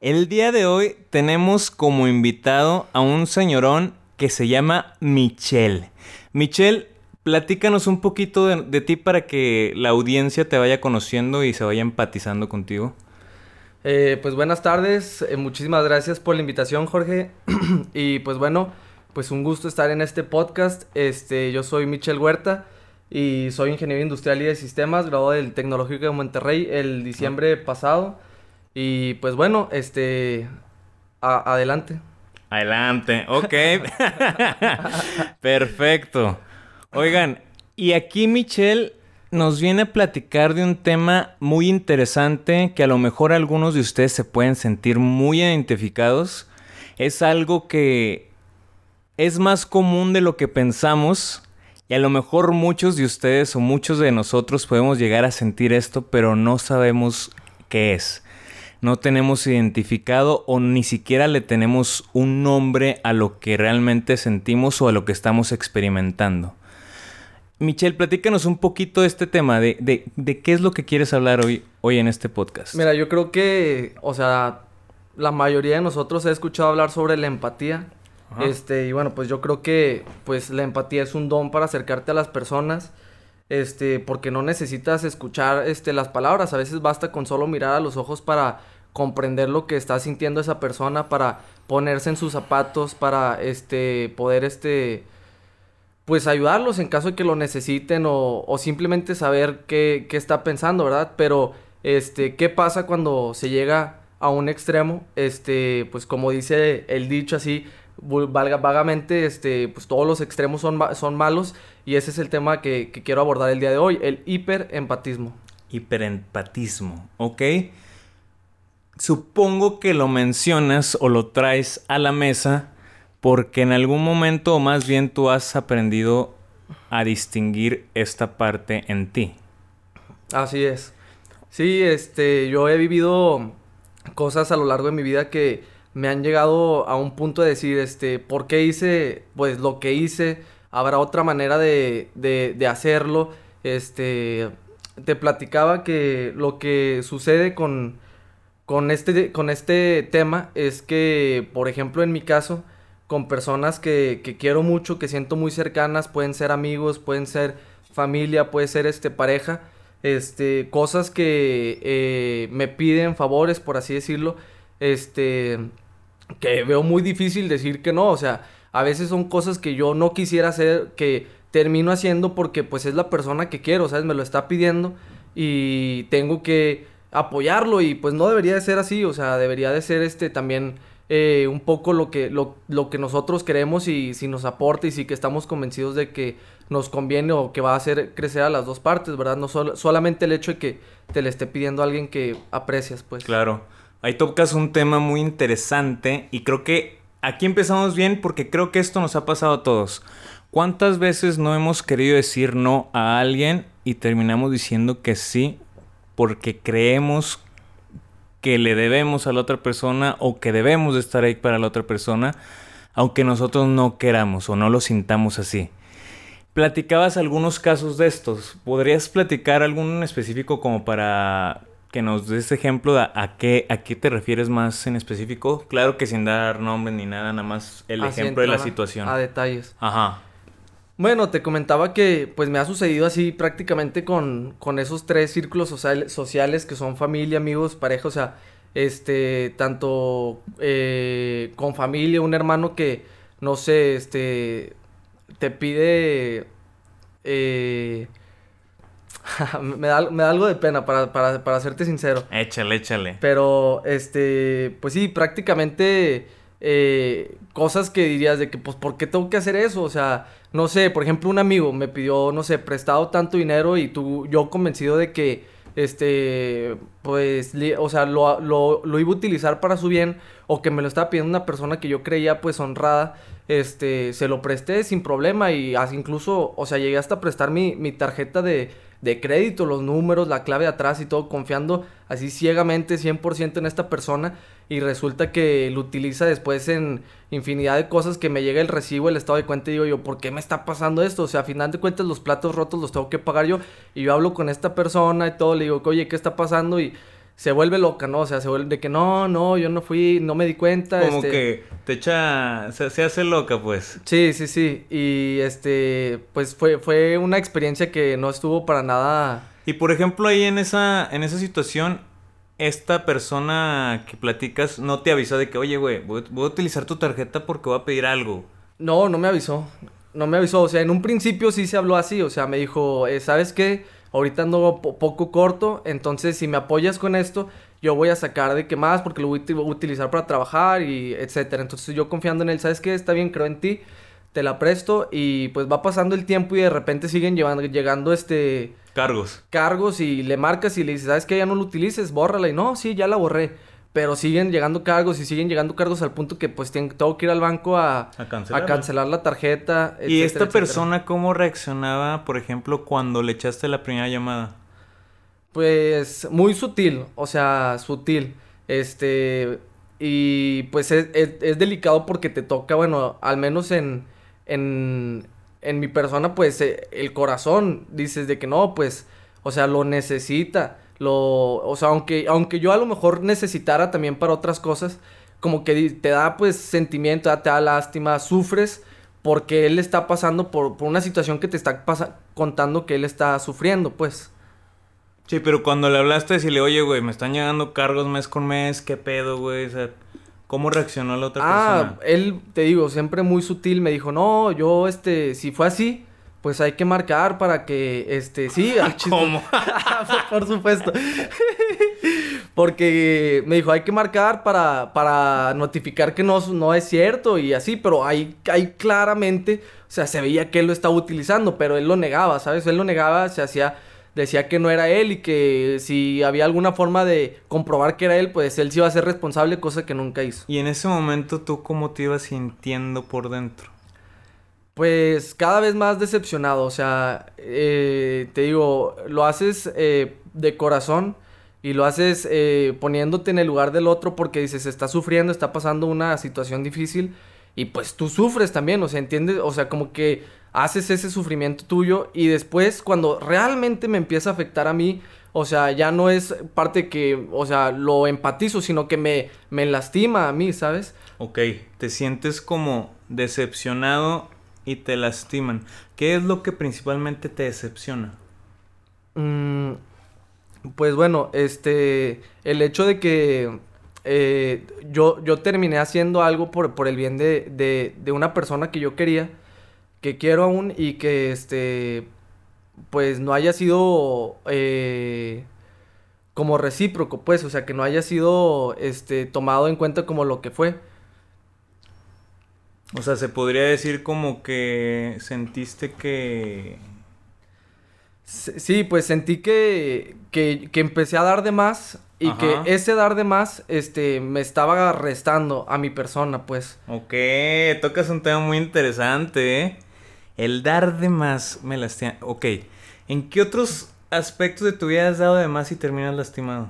El día de hoy tenemos como invitado a un señorón que se llama Michelle. Michelle, platícanos un poquito de, ti para que la audiencia te vaya conociendo y se vaya empatizando contigo. Eh, pues buenas tardes, eh, muchísimas gracias por la invitación Jorge y pues bueno, pues un gusto estar en este podcast. Este, yo soy Michelle Huerta y soy ingeniero industrial y de sistemas, graduado del Tecnológico de Monterrey el diciembre pasado. Y pues bueno, este. adelante. Adelante, ok. Perfecto. Oigan, y aquí Michelle nos viene a platicar de un tema muy interesante que a lo mejor algunos de ustedes se pueden sentir muy identificados. Es algo que es más común de lo que pensamos y a lo mejor muchos de ustedes o muchos de nosotros podemos llegar a sentir esto, pero no sabemos qué es no tenemos identificado o ni siquiera le tenemos un nombre a lo que realmente sentimos o a lo que estamos experimentando. Michelle, platícanos un poquito de este tema, de, de, qué es lo que quieres hablar hoy, hoy en este podcast. Mira, yo creo que, o sea, la mayoría de nosotros ha escuchado hablar sobre la empatía. Este, y bueno, pues yo creo que pues la empatía es un don para acercarte a las personas este, porque no necesitas escuchar este, las palabras, a veces basta con solo mirar a los ojos para comprender lo que está sintiendo esa persona, para ponerse en sus zapatos, para este, poder este, pues ayudarlos en caso de que lo necesiten o, o simplemente saber qué, qué, está pensando, ¿verdad? Pero, este, ¿qué pasa cuando se llega a un extremo? Este, pues como dice el dicho así, valga, vagamente, este, pues todos los extremos son, son malos y ese es el tema que, quiero abordar el día de hoy, el hiperempatismo. Hiperempatismo, ok. Supongo que lo mencionas o lo traes a la mesa porque en algún momento o más bien tú has aprendido a distinguir esta parte en ti. Así es. Sí, este, yo he vivido cosas a lo largo de mi vida que me han llegado a un punto de decir, este, ¿por qué hice pues lo que hice? Habrá otra manera de, de, hacerlo. Este, te platicaba que lo que sucede con, con, este, con este tema es que, por ejemplo, en mi caso, con personas que, quiero mucho, que siento muy cercanas, pueden ser amigos, pueden ser familia, puede ser este, pareja, este, cosas que eh, me piden favores, por así decirlo, este, que veo muy difícil decir que no, o sea, a veces son cosas que yo no quisiera hacer, que termino haciendo porque pues es la persona que quiero, ¿sabes? Me lo está pidiendo y tengo que apoyarlo y pues no debería de ser así, o sea, debería de ser este también eh, un poco lo que, lo, lo, que nosotros queremos y si nos aporta y si que estamos convencidos de que nos conviene o que va a hacer crecer a las dos partes, ¿verdad? No solamente el hecho de que te le esté pidiendo a alguien que aprecias, pues. Claro. Ahí tocas un tema muy interesante y creo que aquí empezamos bien porque creo que esto nos ha pasado a todos. ¿Cuántas veces no hemos querido decir no a alguien y terminamos diciendo que sí porque creemos que le debemos a la otra persona o que debemos de estar ahí para la otra persona, aunque nosotros no queramos o no lo sintamos así? Platicabas algunos casos de estos. ¿Podrías platicar algún específico como para que nos des ejemplo de a, qué, a qué te refieres más en específico. Claro que sin dar nombre ni nada, nada más el ejemplo de la situación. A detalles. Ajá. Bueno, te comentaba que pues me ha sucedido así prácticamente con, con esos tres círculos sociales que son familia, amigos, pareja, o sea, este, tanto eh, con familia, un hermano que, no sé, este, te pide... Eh, me, da, me, da, algo de pena, para, para, para serte sincero. Échale, échale. Pero, este, pues sí, prácticamente eh, cosas que dirías de que, pues, ¿por qué tengo que hacer eso? O sea, no sé, por ejemplo, un amigo me pidió, no sé, prestado tanto dinero y tú, yo convencido de que, este, pues, o sea, lo, lo, lo, iba a utilizar para su bien o que me lo estaba pidiendo una persona que yo creía pues honrada, este, se lo presté sin problema y así incluso, o sea, llegué hasta prestar mi, mi tarjeta de, de crédito, los números, la clave de atrás y todo, confiando así ciegamente 100% en esta persona y resulta que lo utiliza después en infinidad de cosas que me llega el recibo, el estado de cuenta y digo yo, ¿por qué me está pasando esto? O sea, a final de cuentas los platos rotos los tengo que pagar yo y yo hablo con esta persona y todo, le digo, oye, ¿qué está pasando? Y se vuelve loca, ¿no? O sea, se vuelve de que no, no, yo no fui, no me di cuenta. Como este que te echa, se, se, hace loca, pues. Sí, sí, sí. Y este, pues fue, fue una experiencia que no estuvo para nada. Y por ejemplo, ahí en esa, en esa situación, esta persona que platicas no te avisó de que, oye, güey, voy, voy a utilizar tu tarjeta porque voy a pedir algo. No, no me avisó. No me avisó. O sea, en un principio sí se habló así. O sea, me dijo, eh, ¿sabes qué? Ahorita ando poco corto, entonces si me apoyas con esto, yo voy a sacar de qué más porque lo voy a utilizar para trabajar y etcétera. Entonces yo confiando en él, ¿sabes qué? Está bien, creo en ti, te la presto y pues va pasando el tiempo y de repente siguen llevando, llegando este... Cargos. Cargos y le marcas y le dices, ¿sabes qué? Ya no lo utilices, bórrala y no, sí, ya la borré. Pero siguen llegando cargos y siguen llegando cargos al punto que pues tengo que ir al banco a, a, cancelar la tarjeta. ¿Y esta persona cómo reaccionaba, por ejemplo, cuando le echaste la primera llamada? Pues muy sutil, o sea, sutil. Este, y pues es, es, delicado porque te toca, bueno, al menos en, en, en mi persona, pues eh, el corazón, dices de que no, pues, o sea, lo necesita lo, o sea, aunque, aunque yo a lo mejor necesitara también para otras cosas, como que te da pues sentimiento, te da lástima, sufres porque él está pasando por, una situación que te está contando que él está sufriendo, pues. Sí, pero cuando le hablaste, decirle, oye, güey, me están llegando cargos mes con mes, ¿qué pedo, güey? O sea, ¿cómo reaccionó la otra persona? Ah, él, te digo, siempre muy sutil, me dijo, no, yo, este, si fue así, pues hay que marcar para que, este, sí. ¿Cómo? Por supuesto. Porque me dijo, hay que marcar para, para notificar que no, no es cierto y así, pero ahí, ahí claramente, o sea, se veía que él lo estaba utilizando, pero él lo negaba, ¿sabes? Él lo negaba, se hacía, decía que no era él y que si había alguna forma de comprobar que era él, pues él sí iba a ser responsable, cosa que nunca hizo. Y en ese momento, ¿tú cómo te ibas sintiendo por dentro? Pues cada vez más decepcionado, o sea, eh, te digo, lo haces eh, de corazón y lo haces eh, poniéndote en el lugar del otro porque dices, está sufriendo, está pasando una situación difícil y pues tú sufres también, o sea, entiendes, o sea, como que haces ese sufrimiento tuyo y después cuando realmente me empieza a afectar a mí, o sea, ya no es parte que, o sea, lo empatizo, sino que me, me lastima a mí, ¿sabes? Ok, te sientes como decepcionado y te lastiman. ¿Qué es lo que principalmente te decepciona? Mm, pues bueno, este, el hecho de que eh, yo, yo terminé haciendo algo por, por el bien de, de, una persona que yo quería, que quiero aún y que este, pues no haya sido eh, como recíproco, pues, o sea, que no haya sido este, tomado en cuenta como lo que fue. O sea, se podría decir como que sentiste que... Sí, pues sentí que, que, que empecé a dar de más y que ese dar de más este, me estaba restando a mi persona, pues. Ok, tocas un tema muy interesante, ¿eh? El dar de más me lastima. Ok, ¿en qué otros aspectos de tu vida has dado de más y terminas lastimado?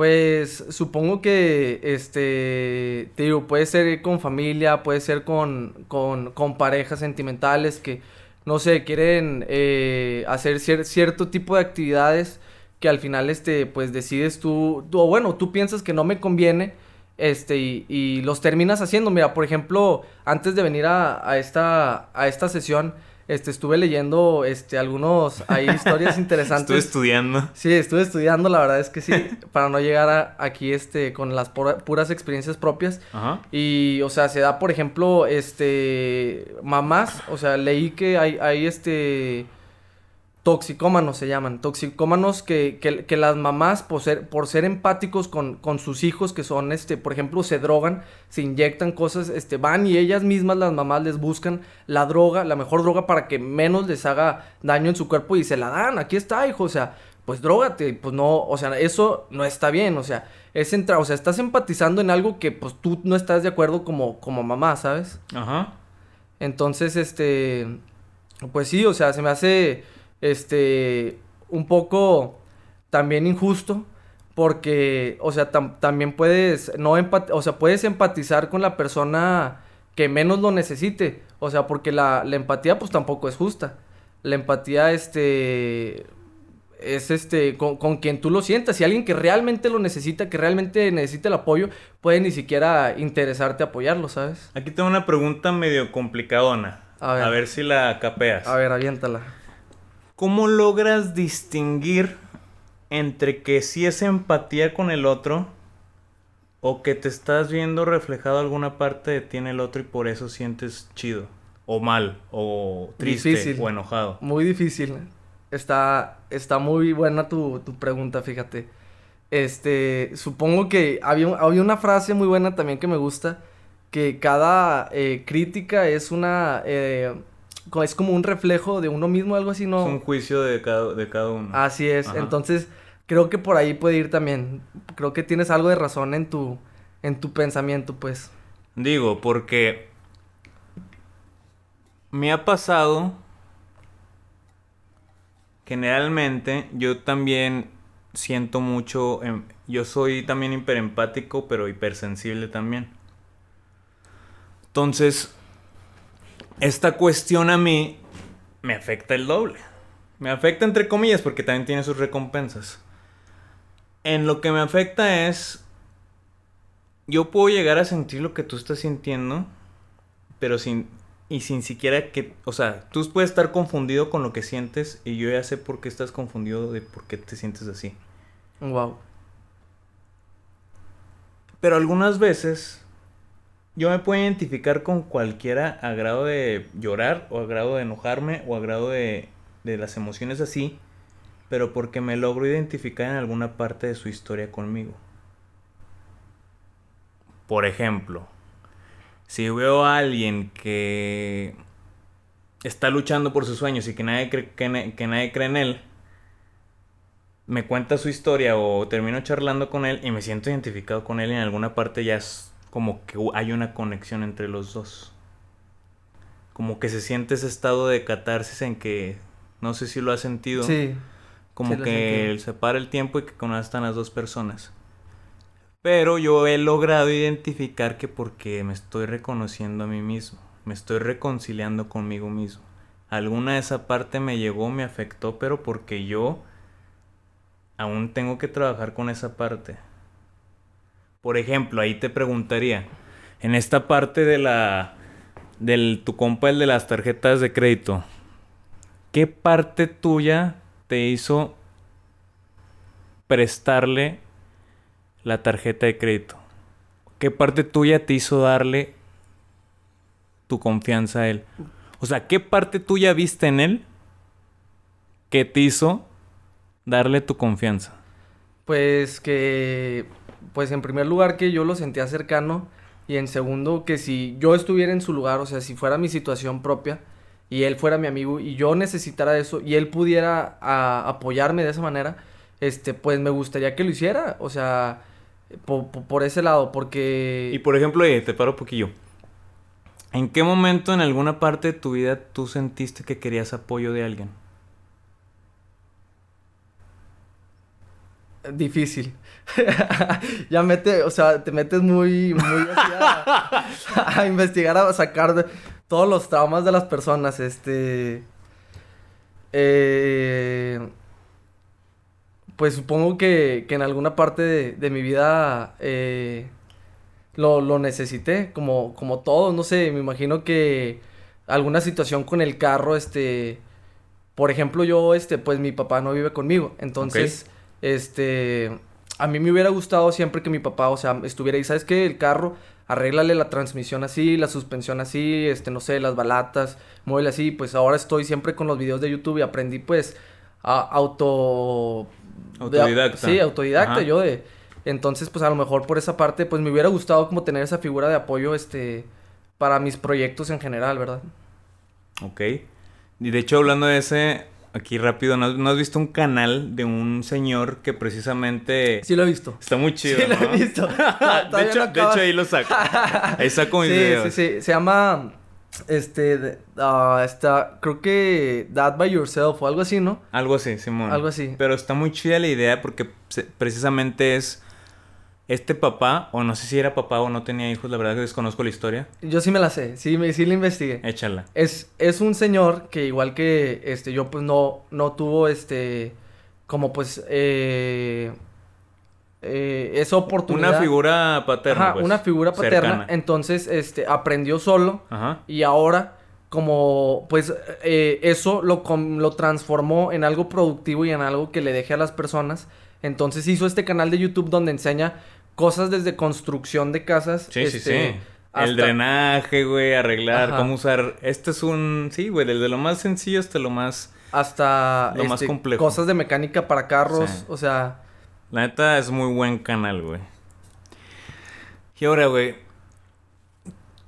Pues supongo que, este, te digo, puede ser con familia, puede ser con, con, con parejas sentimentales que, no sé, quieren eh, hacer cierto tipo de actividades que al final, este, pues decides tú, o bueno, tú piensas que no me conviene, este, y, los terminas haciendo. Mira, por ejemplo, antes de venir a, esta, a esta sesión, este, estuve leyendo, este, algunos, hay historias interesantes. estuve estudiando. Sí, estuve estudiando, la verdad es que sí, para no llegar aquí, este, con las puras experiencias propias. Ajá. Y, o sea, se da, por ejemplo, este, mamás, o sea, leí que hay, hay, este, toxicómanos se llaman, toxicómanos que, que, que, las mamás por ser, por ser empáticos con, con, sus hijos que son, este, por ejemplo, se drogan, se inyectan cosas, este, van y ellas mismas, las mamás, les buscan la droga, la mejor droga para que menos les haga daño en su cuerpo y se la dan, aquí está, hijo, o sea, pues drógate, pues no, o sea, eso no está bien, o sea, es entrar, o sea, estás empatizando en algo que pues tú no estás de acuerdo como, como mamá, ¿sabes? Ajá. Entonces, este, pues sí, o sea, se me hace, este, un poco también injusto porque, o sea, también puedes, no o sea, puedes empatizar con la persona que menos lo necesite, o sea, porque la, la empatía pues tampoco es justa. La empatía, este, es este, con, con, quien tú lo sientas. Y alguien que realmente lo necesita, que realmente necesita el apoyo, puede ni siquiera interesarte apoyarlo, ¿sabes? Aquí tengo una pregunta medio complicadona. A ver, a ver si la capeas. A ver, aviéntala. ¿Cómo logras distinguir entre que sí es empatía con el otro o que te estás viendo reflejado alguna parte de ti en el otro y por eso sientes chido? O mal, o triste, o enojado. Muy difícil. Está, está muy buena tu, pregunta, fíjate. Este, supongo que había, había, una frase muy buena también que me gusta, que cada eh, crítica es una, eh, es como un reflejo de uno mismo, algo así, ¿no? Es un juicio de cada, de cada uno. Así es, entonces creo que por ahí puede ir también. Creo que tienes algo de razón en tu, en tu pensamiento, pues. Digo, porque me ha pasado generalmente yo también siento mucho, em, yo soy también hiperempático, pero hipersensible también. Entonces, esta cuestión a mí me afecta el doble. Me afecta entre comillas porque también tiene sus recompensas. En lo que me afecta es, yo puedo llegar a sentir lo que tú estás sintiendo, pero sin, y sin siquiera que, o sea, tú puedes estar confundido con lo que sientes y yo ya sé por qué estás confundido de por qué te sientes así. Wow. Pero algunas veces yo me puedo identificar con cualquiera a grado de llorar o a grado de enojarme o a grado de, de las emociones así, pero porque me logro identificar en alguna parte de su historia conmigo. Por ejemplo, si veo a alguien que está luchando por sus sueños y que nadie cree, que, nadie cree en él, me cuenta su historia o termino charlando con él y me siento identificado con él en alguna parte ya es como que hay una conexión entre los dos. Como que se siente ese estado de catarsis en que no sé si lo has sentido. Sí. Como que se para el tiempo y que conozcan las dos personas. Pero yo he logrado identificar que porque me estoy reconociendo a mí mismo, me estoy reconciliando conmigo mismo. Alguna de esa parte me llegó, me afectó, pero porque yo aún tengo que trabajar con esa parte. Por ejemplo, ahí te preguntaría, en esta parte de la del tu compa el de las tarjetas de crédito, ¿qué parte tuya te hizo prestarle la tarjeta de crédito? ¿Qué parte tuya te hizo darle tu confianza a él? O sea, ¿qué parte tuya viste en él que te hizo darle tu confianza? Pues que, pues en primer lugar que yo lo sentía cercano y en segundo que si yo estuviera en su lugar, o sea, si fuera mi situación propia y él fuera mi amigo y yo necesitara eso y él pudiera apoyarme de esa manera, este, pues me gustaría que lo hiciera, o sea, por, ese lado, porque... Y por ejemplo, te paro un poquillo. ¿En qué momento en alguna parte de tu vida tú sentiste que querías apoyo de alguien? Difícil. Ya mete, o sea, te metes muy, muy a, a, investigar, a sacar todos los traumas de las personas. Este. Eh, pues supongo que, en alguna parte de, mi vida eh, lo, necesité, como, como todos, no sé, me imagino que alguna situación con el carro, este, por ejemplo, yo, este, pues mi papá no vive conmigo, entonces, este, a mí me hubiera gustado siempre que mi papá, o sea, estuviera ahí, ¿sabes qué? El carro, arréglale la transmisión así, la suspensión así, este, no sé, las balatas, muévele así, pues ahora estoy siempre con los videos de YouTube y aprendí, pues, a auto Autodidacta. sí, autodidacta yo de... Entonces, pues a lo mejor por esa parte, pues me hubiera gustado como tener esa figura de apoyo, este, para mis proyectos en general, ¿verdad? Ok. Y de hecho, hablando de ese, aquí rápido, ¿no, no has visto un canal de un señor que precisamente... Sí lo he visto. Está muy chido, Sí lo ¿no? he visto. de, hecho, de ahí lo saco. Ahí saco mis sí, videos. Sí, sí, se llama, este, ah, está, creo que That By Yourself o algo así, ¿no? Algo así, Simón. Algo así. Pero está muy chida la idea porque precisamente es este papá, o no sé si era papá o no tenía hijos, la verdad que desconozco la historia. Yo sí me la sé, sí, me, sí la investigué. Échala. Es, es un señor que igual que este yo pues no, no tuvo este como pues eh, eh, esa oportunidad. Una figura paterna. Ajá, pues, una figura paterna. cercana. Entonces, este, aprendió solo Ajá. y ahora como pues eh, eso lo, com- lo transformó en algo productivo y en algo que le deje a las personas. Entonces hizo este canal de YouTube donde enseña cosas desde construcción de casas. Sí, sí, este, sí. El hasta- drenaje, güey, arreglar, Ajá. cómo usar. Este es un. Sí, güey, desde lo más sencillo hasta lo más. hasta Lo más este, complejo. cosas de mecánica para carros, Sí. o sea, La neta es muy buen canal, güey. Y ahora, güey.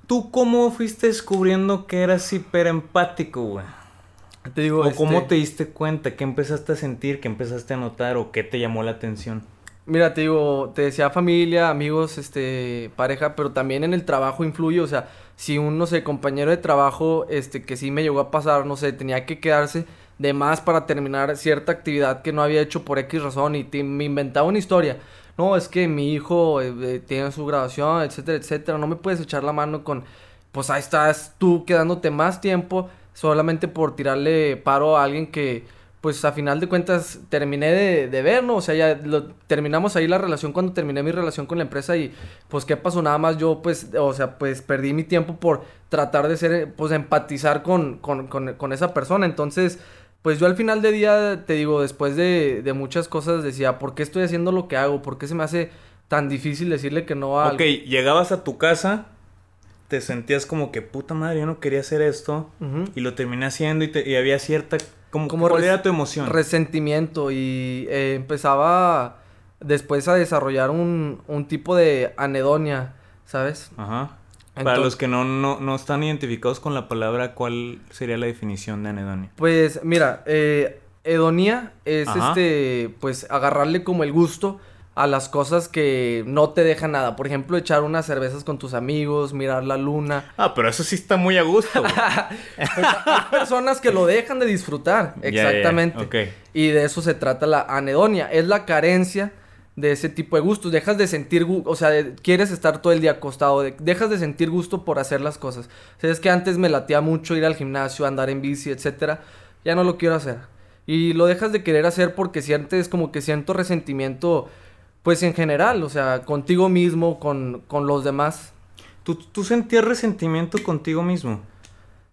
¿Tú cómo fuiste descubriendo que eras hiperempático, güey? te digo, ¿O cómo este, te diste cuenta? ¿Qué empezaste a sentir? ¿Qué empezaste a notar? ¿O qué te llamó la atención? Mira, te digo, te decía familia, amigos, este, pareja, pero también en el trabajo influye, o sea, si un, no sé, compañero de trabajo, este, que sí me llegó a pasar, no sé, tenía que quedarse de más para terminar cierta actividad que no había hecho por X razón y te- me inventaba una historia. No, es que mi hijo eh, eh, tiene su graduación, etcétera, etcétera, no me puedes echar la mano con, pues ahí estás tú quedándote más tiempo solamente por tirarle paro a alguien que, pues a final de cuentas terminé de, de ver, ¿no? O sea, ya lo, terminamos ahí la relación cuando terminé mi relación con la empresa y pues qué pasó, nada más yo pues, o sea, pues perdí mi tiempo por tratar de ser, pues empatizar con, con, con, con esa persona. Entonces, pues yo al final de día, te digo, después de, de muchas cosas decía, ¿por qué estoy haciendo lo que hago? ¿Por qué se me hace tan difícil decirle que no a Ok, llegabas a tu casa, te sentías como que puta madre, yo no quería hacer esto. Y lo terminé haciendo y, te- y había cierta. Como, Como ¿Cuál era tu emoción? resentimiento y eh, empezaba después a desarrollar un, un tipo de anedonia, ¿sabes? Ajá. Para los que no, no, no están identificados con la palabra, ¿cuál sería la definición de anedonia? Pues mira, eh, hedonía es Ajá. este, pues agarrarle como el gusto a las cosas que no te dejan nada. Por ejemplo, echar unas cervezas con tus amigos, mirar la luna. Ah, pero eso sí está muy a gusto. Pues, hay personas que lo dejan de disfrutar. Exactamente. Y de eso se trata la anedonia. Es la carencia de ese tipo de gustos. Dejas de sentir, o sea, de- quieres estar todo el día acostado. de- dejas de sentir gusto por hacer las cosas. O sea, es que antes me latía mucho ir al gimnasio, andar en bici, etcétera. Ya no lo quiero hacer. Y lo dejas de querer hacer porque sientes como que siento resentimiento, pues en general, o sea, contigo mismo, con, con los demás. ¿Tú, tú sentías resentimiento contigo mismo.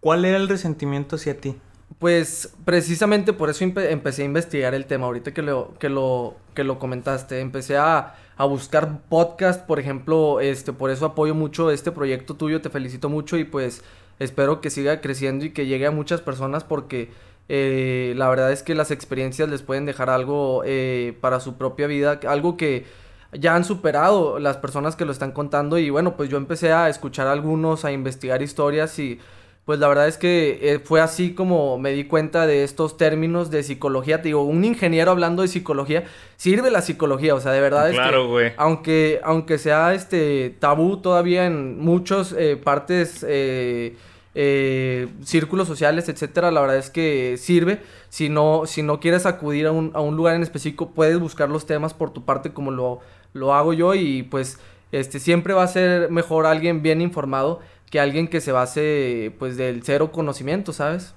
¿Cuál era el resentimiento hacia ti? Pues precisamente por eso empe- empecé a investigar el tema. Ahorita que lo, que lo, que lo comentaste, empecé a, a buscar podcast, por ejemplo, este, por eso apoyo mucho este proyecto tuyo, te felicito mucho y pues espero que siga creciendo y que llegue a muchas personas porque eh, la verdad es que las experiencias les pueden dejar algo eh, para su propia vida, algo que ya han superado las personas que lo están contando y bueno, pues yo empecé a escuchar algunos, a investigar historias y pues la verdad es que eh, fue así como me di cuenta de estos términos de psicología. Te digo, un ingeniero hablando de psicología, sirve la psicología, o sea, de verdad es Claro, que güey. aunque, aunque sea este tabú todavía en muchos eh, partes, eh, eh, círculos sociales, etcétera, la verdad es que sirve. Si no, si no quieres acudir a un, a un lugar en específico, puedes buscar los temas por tu parte como lo, lo hago yo y pues este siempre va a ser mejor alguien bien informado que alguien que se base pues del cero conocimiento, ¿sabes?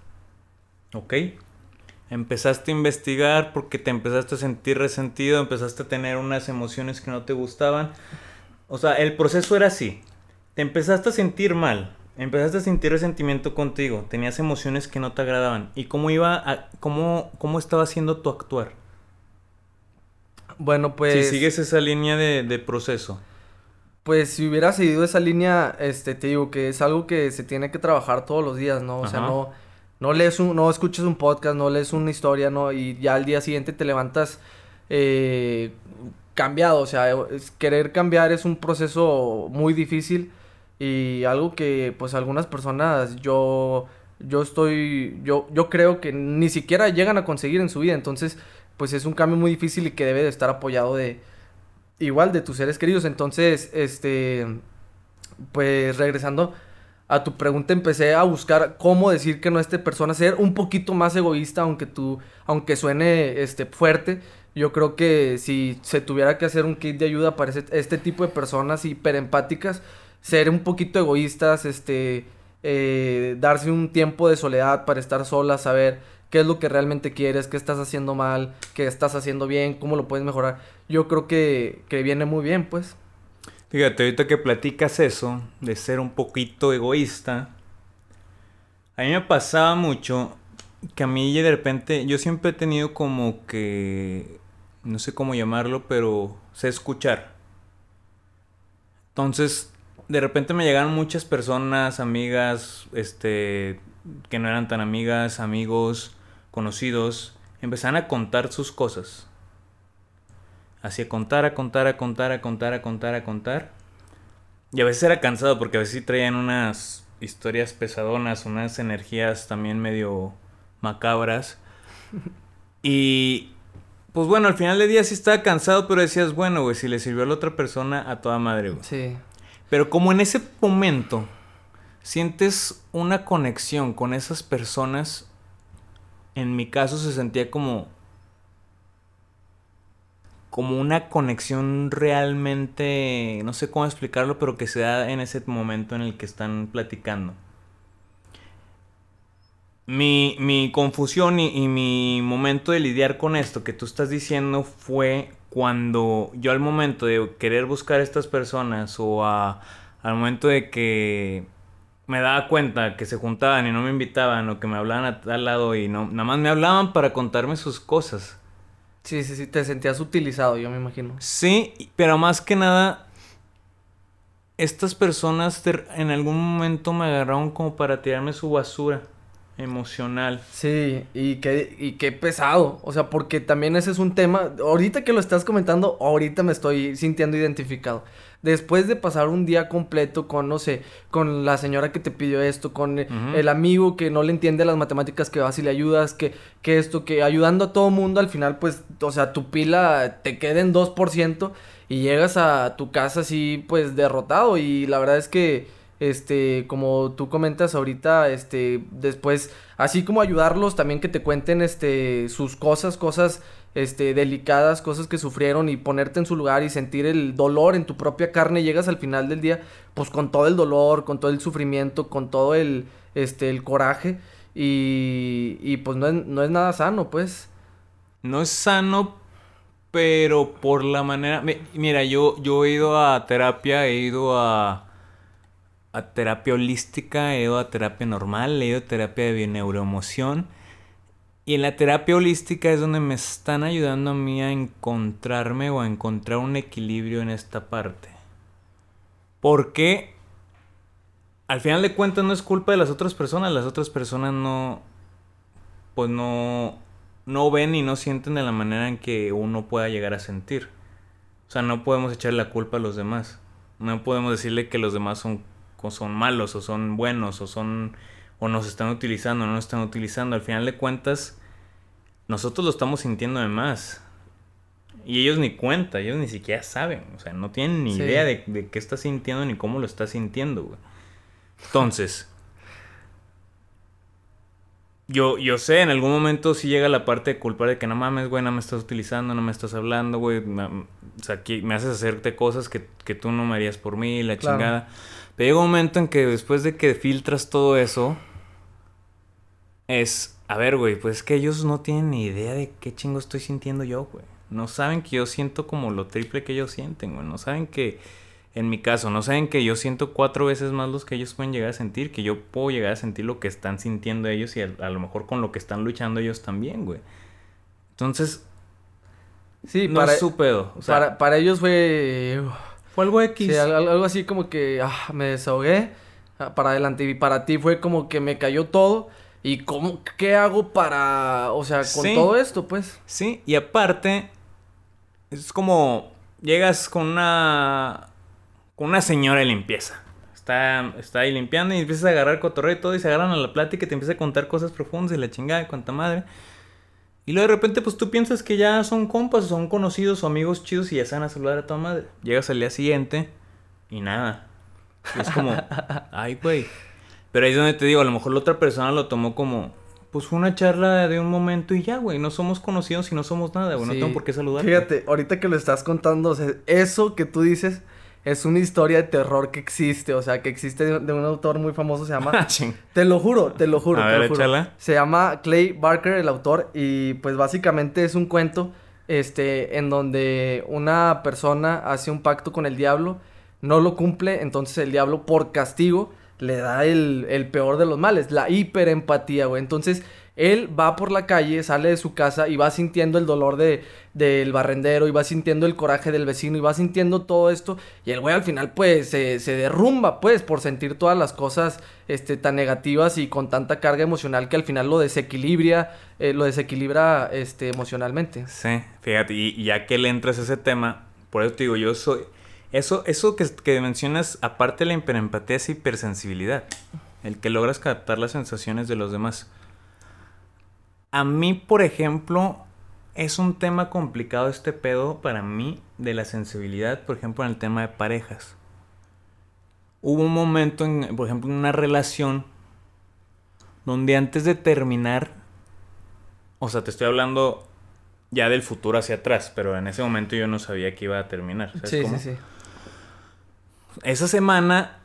Ok. Empezaste a investigar porque te empezaste a sentir resentido, empezaste a tener unas emociones que no te gustaban. O sea, el proceso era así. Te empezaste a sentir mal, empezaste a sentir resentimiento contigo, tenías emociones que no te agradaban. ¿Y cómo iba a, cómo, cómo estaba haciendo tu actuar? Bueno, pues si sigues esa línea de, de proceso. Pues si hubiera seguido esa línea, este, te digo que es algo que se tiene que trabajar todos los días, ¿no? O sea, no, no lees un, no escuchas un podcast, no lees una historia, ¿no? Y ya al día siguiente te levantas eh, cambiado, o sea, es- querer cambiar es un proceso muy difícil y algo que pues algunas personas yo yo estoy, yo, yo creo que ni siquiera llegan a conseguir en su vida. Entonces, pues es un cambio muy difícil y que debe de estar apoyado de, igual, de tus seres queridos. Entonces, este, pues regresando a tu pregunta, empecé a buscar cómo decir que no a esta persona, ser un poquito más egoísta, aunque tú, aunque suene, este, fuerte. Yo creo que si se tuviera que hacer un kit de ayuda para este tipo de personas hiperempáticas, ser un poquito egoístas, este, eh, darse un tiempo de soledad para estar sola, saber qué es lo que realmente quieres, qué estás haciendo mal, qué estás haciendo bien, cómo lo puedes mejorar. Yo creo que, que viene muy bien, pues. Fíjate, ahorita que platicas eso, de ser un poquito egoísta, a mí me pasaba mucho que a mí de repente, yo siempre he tenido como que, no sé cómo llamarlo, pero sé escuchar. Entonces, de repente me llegaron muchas personas, amigas, este, que no eran tan amigas, amigos, conocidos, empezaron a contar sus cosas. Así a contar, a contar, a contar, a contar, a contar, a contar. Y a veces era cansado porque a veces sí traían unas historias pesadonas, unas energías también medio macabras. Y pues bueno, al final del día sí estaba cansado, pero decías, bueno, güey, si le sirvió a la otra persona, a toda madre, güey. Sí. Pero como en ese momento sientes una conexión con esas personas, en mi caso se sentía como como una conexión realmente, no sé cómo explicarlo, pero que se da en ese momento en el que están platicando. Mi, mi confusión y, y, mi momento de lidiar con esto que tú estás diciendo fue cuando yo al momento de querer buscar a estas personas o a, al momento de que me daba cuenta que se juntaban y no me invitaban o que me hablaban a tal lado y no, nada más me hablaban para contarme sus cosas. Sí, sí, sí, te sentías utilizado, yo me imagino. Sí, pero más que nada, estas personas en algún momento me agarraron como para tirarme su basura emocional. Sí, y qué, y qué pesado. O sea, porque también ese es un tema. Ahorita que lo estás comentando, ahorita me estoy sintiendo identificado. Después de pasar un día completo con, no sé, con la señora que te pidió esto, con el amigo que no le entiende las matemáticas que vas y le ayudas, que, que esto, que ayudando a todo mundo, al final, pues, o sea, tu pila te queda en 2% y llegas a tu casa así, pues, derrotado. Y la verdad es que este, como tú comentas ahorita, este, después, así como ayudarlos, también que te cuenten, este, sus cosas, cosas, este, delicadas, cosas que sufrieron y ponerte en su lugar y sentir el dolor en tu propia carne, llegas al final del día, pues con todo el dolor, con todo el sufrimiento, con todo el, este, el coraje y, y pues no es, no es nada sano, pues. No es sano, pero por la manera, mira, yo, yo he ido a terapia, he ido a a terapia holística, he ido a terapia normal, he ido a terapia de neuroemoción. Y en la terapia holística es donde me están ayudando a mí a encontrarme o a encontrar un equilibrio en esta parte. Porque al final de cuentas no es culpa de las otras personas, las otras personas no pues no no ven y no sienten de la manera en que uno pueda llegar a sentir. O sea, no podemos echarle la culpa a los demás. No podemos decirle que los demás son o son malos o son buenos o son o nos están utilizando o no nos están utilizando. Al final de cuentas, nosotros lo estamos sintiendo de más. Y ellos ni cuenta, ellos ni siquiera saben. O sea, no tienen ni idea de, de, qué está sintiendo ni cómo lo está sintiendo, güey. Entonces, yo, yo sé, en algún momento sí llega la parte de culpar de que no mames, güey, no me estás utilizando, no me estás hablando, güey. o sea, aquí me haces hacerte cosas que, que, tú no me harías por mí, la chingada. Pero llega un momento en que después de que filtras todo eso, es, a ver, güey, pues es que ellos no tienen ni idea de qué chingo estoy sintiendo yo, güey. No saben que yo siento como lo triple que ellos sienten, güey. No saben que, en mi caso, no saben que yo siento cuatro veces más los que ellos pueden llegar a sentir, que yo puedo llegar a sentir lo que están sintiendo ellos y a, lo mejor con lo que están luchando ellos también, güey. Entonces, sí, no para, es su pedo. O sea, para, para ellos fue fue algo X. Sí, algo así como que ah, me desahogué ah, para adelante. Y para ti fue como que me cayó todo. ¿Y cómo, qué hago para, o sea, con todo esto, pues? Sí, y aparte, es como, llegas con una, con una señora de limpieza. está, está ahí limpiando y empiezas a agarrar cotorreo y todo y se agarran a la plática y te empieza a contar cosas profundas y la chingada y cuanta madre. Y luego de repente, pues tú piensas que ya son compas, o son conocidos o amigos chidos y ya se van a saludar a tu madre. Llegas al día siguiente y nada. Y es como, ay, güey. Pero ahí es donde te digo, a lo mejor la otra persona lo tomó como, pues fue una charla de un momento y ya, güey. No somos conocidos y no somos nada, güey. No tengo por qué saludar. Fíjate, ahorita que lo estás contando, o sea, eso que tú dices es una historia de terror que existe, o sea, que existe de, de un autor muy famoso, se llama... te lo juro, te lo juro, A te ver, lo juro. échala. Se llama Clay Barker, el autor, y pues básicamente es un cuento, este, en donde una persona hace un pacto con el diablo, no lo cumple, entonces el diablo por castigo le da el, el peor de los males, la hiperempatía, güey. Entonces él va por la calle, sale de su casa y va sintiendo el dolor de, del barrendero y va sintiendo el coraje del vecino y va sintiendo todo esto y el güey al final pues se, se derrumba pues por sentir todas las cosas este, tan negativas y con tanta carga emocional que al final lo desequilibra, eh, lo desequilibra este, emocionalmente. Sí, fíjate, y, ya que le entras a ese tema, por eso te digo, yo soy... Eso, eso que, que mencionas, aparte de la hiperempatía, es hipersensibilidad. El que logras captar las sensaciones de los demás. A mí, por ejemplo, es un tema complicado este pedo para mí de la sensibilidad, por ejemplo, en el tema de parejas. Hubo un momento, en, por ejemplo, en una relación donde antes de terminar, o sea, te estoy hablando ya del futuro hacia atrás, pero en ese momento yo no sabía que iba a terminar. ¿sabes Sí, cómo? sí, sí. Esa semana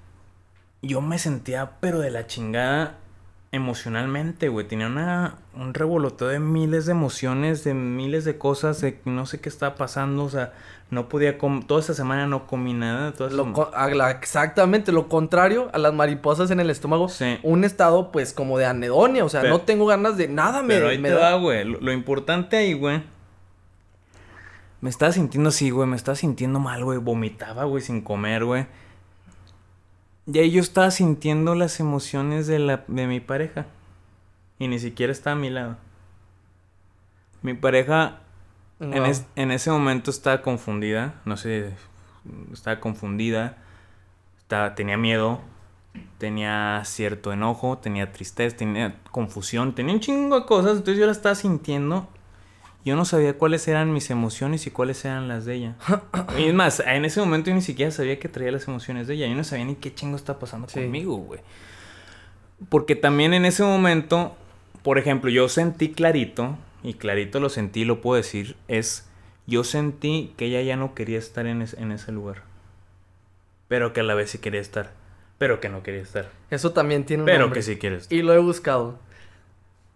yo me sentía pero de la chingada emocionalmente, güey. Tenía una, un revoloteo de miles de emociones, de miles de cosas, de que no sé qué estaba pasando, o sea, no podía com toda esa semana no comí nada, toda esa Lo sema- co- a la- exactamente, lo contrario a las mariposas en el estómago. Sí. Un estado, pues, como de anedonia. O sea, Pero- no tengo ganas de nada. Me, Pero ahí me te da- güey. Lo, lo importante ahí, güey. Me estaba sintiendo así, güey. Me estaba sintiendo mal, güey. Vomitaba, güey, sin comer, güey. Y ahí yo estaba sintiendo las emociones de, la, de mi pareja. Y ni siquiera estaba a mi lado. Mi pareja en, es- en ese momento estaba confundida. No sé. Estaba confundida. Estaba, tenía miedo. Tenía cierto enojo. Tenía tristeza. Tenía confusión. Tenía un chingo de cosas. Entonces yo la estaba sintiendo. Yo no sabía cuáles eran mis emociones y cuáles eran las de ella. y es más, en ese momento yo ni siquiera sabía que traía las emociones de ella. Yo no sabía ni qué chingo está pasando Sí. conmigo, güey. Porque también en ese momento, por ejemplo, yo sentí clarito, y clarito lo sentí, lo puedo decir, es, yo sentí que ella ya no quería estar en, es- en ese lugar. Pero que a la vez sí quería estar. Pero que no quería estar. Eso también tiene un Pero nombre. que sí quiere estar. Y lo he buscado.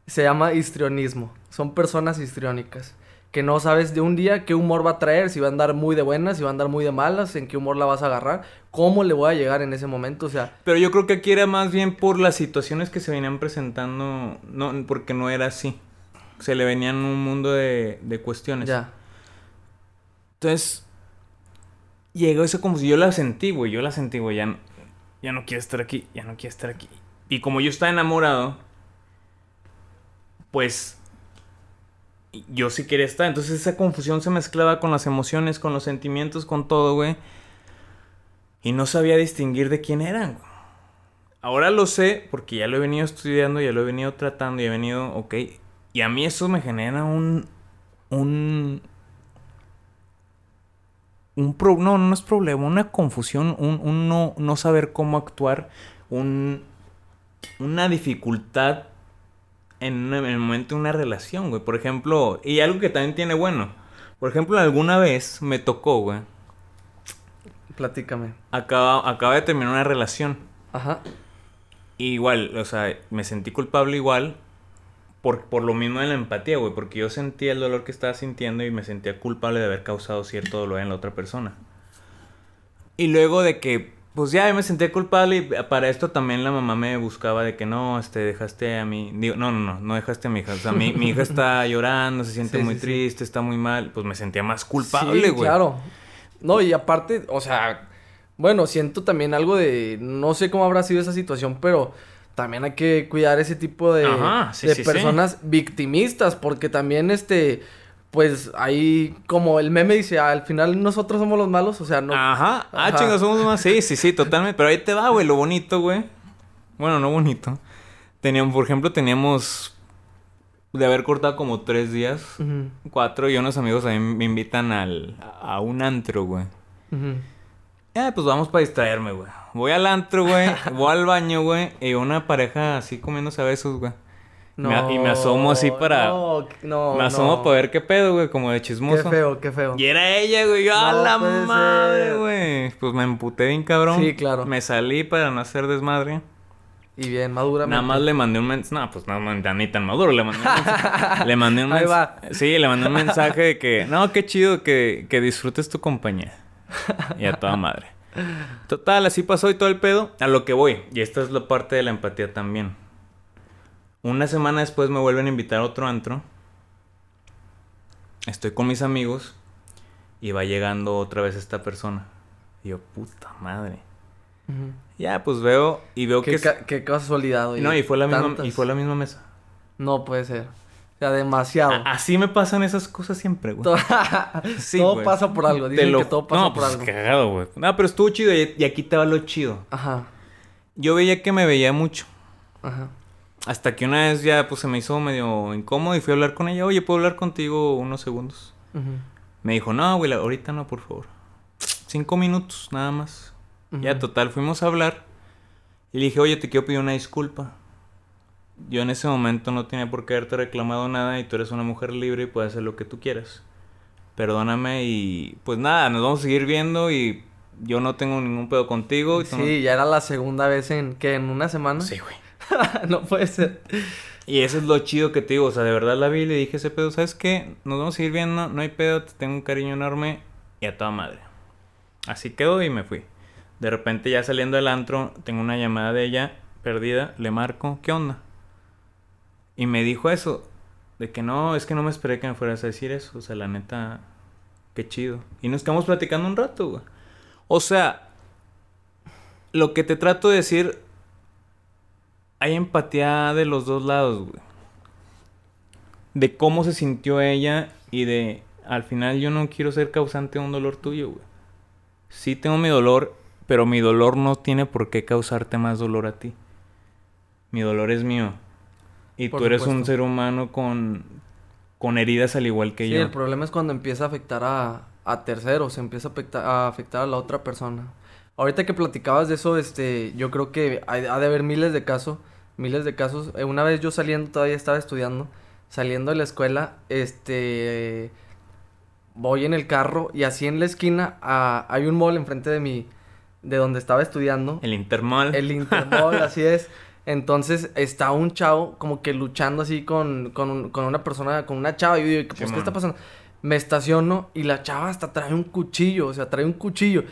Se llama histrionismo. Son personas histriónicas. Que no sabes de un día qué humor va a traer, si va a andar muy de buenas, si va a andar muy de malas, en qué humor la vas a agarrar, cómo le voy a llegar en ese momento. O sea, Pero yo creo que aquí era más bien por las situaciones que se venían presentando, no, porque no era así. Se le venían un mundo de, de cuestiones. ya. Entonces, llegó eso como si yo la sentí, güey. Yo la sentí, güey. Ya, no- ya no quiero estar aquí, ya no quiero estar aquí. Y como yo estaba enamorado, pues yo sí quería estar. Entonces esa confusión se mezclaba con las emociones, con los sentimientos, con todo, güey. Y no sabía distinguir de quién eran. Ahora lo sé porque ya lo he venido estudiando, ya lo he venido tratando y he venido, ok. Y a mí eso me genera un... un un pro- no, no es problema, una confusión, un, un no, no saber cómo actuar, un, una dificultad en, el momento de una relación, güey. Por ejemplo, y algo que también tiene bueno. Por ejemplo, alguna vez me tocó, güey. Platícame. Acaba, acaba de terminar una relación. Ajá. Y igual, o sea, me sentí culpable igual por, por lo mismo de la empatía, güey. Porque yo sentía el dolor que estaba sintiendo y me sentía culpable de haber causado cierto dolor en la otra persona. Y luego de que, pues ya me sentía culpable y para esto también la mamá me buscaba de que no, este, dejaste a mi... Digo, no, no, no, no dejaste a mi hija. O sea, mi, mi hija está llorando, se siente Sí, muy sí, sí. triste, está muy mal. Pues me sentía más culpable, güey. claro. No, y aparte, o sea, bueno, siento también algo de, no sé cómo habrá sido esa situación, pero también hay que cuidar ese tipo de, Ajá, sí, de personas victimistas, porque también, este, pues ahí como el meme dice, al final nosotros somos los malos, o sea, no... Ajá. Ah, Ajá. chinga, somos más. Sí, sí, sí, totalmente. Pero ahí te va, güey, lo bonito, güey. Bueno, no bonito. Teníamos, por ejemplo, teníamos de haber cortado como tres días, cuatro, y unos amigos a mí me invitan al, a un antro, güey. ujú. Eh, pues vamos para distraerme, güey. Voy al antro, güey. voy al baño, güey. Y una pareja así comiéndose a besos, güey. Me y me asomo así para- No, no, Me asomo no. para ver qué pedo, güey, como de Qué chismoso. feo, qué feo. Y era ella, güey. Yo, ¡a No la madre, ser. güey! Pues me emputé bien cabrón. Sí, claro. Me salí para no hacer desmadre. Y bien, maduramente. Nada más le mandé un mensaje. No, pues no, no, ni tan maduro. Le mandé un mensaje. le mandé un Ahí mens- va. Sí, le mandé un mensaje de que, no, qué chido que, que disfrutes tu compañía. Y a toda madre. Total, así pasó y todo el pedo. A lo que voy. Y esta es la parte de la empatía también. Una semana después me vuelven a invitar a otro antro. Estoy con mis amigos. Y va llegando otra vez esta persona. Y yo, puta madre. Ya, pues veo y veo que... Qué, es- ca- qué casualidad, oye. no, y fue la misma, y fue la misma mesa. No puede ser. O sea, demasiado. A- así me pasan esas cosas siempre, güey. Todo, Sí, todo güey. pasa por algo. Dicen lo- que todo pasa no, por pues, algo. cagado, güey. No, pero estuvo chido y, y aquí te va lo chido. Ajá, Yo veía que me veía mucho. ajá. Hasta que una vez ya pues se me hizo medio incómodo y fui a hablar con ella. Oye, ¿puedo hablar contigo unos segundos? Me dijo, no, güey, ahorita no, por favor. Cinco minutos, nada más. Ya, total, fuimos a hablar. Y le dije, oye, te quiero pedir una disculpa. Yo en ese momento no tenía por qué haberte reclamado nada y tú eres una mujer libre y puedes hacer lo que tú quieras. Perdóname y pues nada, nos vamos a seguir viendo y yo no tengo ningún pedo contigo. Y no- Sí, ya era la segunda vez en que en una semana. Sí, güey. no puede ser. Y eso es lo chido que te digo, o sea, de verdad la vi y le dije ese pedo, ¿sabes qué? Nos vamos a seguir viendo, no hay pedo, te tengo un cariño enorme y a toda madre. Así quedó y me fui. De repente ya saliendo del antro, tengo una llamada de ella perdida, le marco, ¿qué onda? Y me dijo eso, de que no, es que no me esperé que me fueras a decir eso, o sea, la neta, qué chido. Y nos quedamos platicando un rato, güey. O sea, lo que te trato de decir hay empatía de los dos lados, güey. De cómo se sintió ella y de, al final yo no quiero ser causante de un dolor tuyo, güey. Sí tengo mi dolor, pero mi dolor no tiene por qué causarte más dolor a ti. Mi dolor es mío. Y Por tú eres un ser humano con, con heridas al igual que Sí, yo. el problema es cuando empieza a afectar a, a terceros, empieza a afectar, a afectar a la otra persona. Ahorita que platicabas de eso, este, yo creo que hay- ha de haber miles de casos, miles de casos. Eh, Una vez yo saliendo, todavía estaba estudiando, saliendo de la escuela, este, voy en el carro y así en la esquina hay un mall enfrente de mi, de donde estaba estudiando. El Intermall. El Intermall, así es. Entonces está un chavo como que luchando así con, con, un- con una persona, con una chava. Y yo digo, pues, ¿qué Simón. está pasando? Me estaciono y la chava hasta trae un cuchillo, o sea, trae un cuchillo.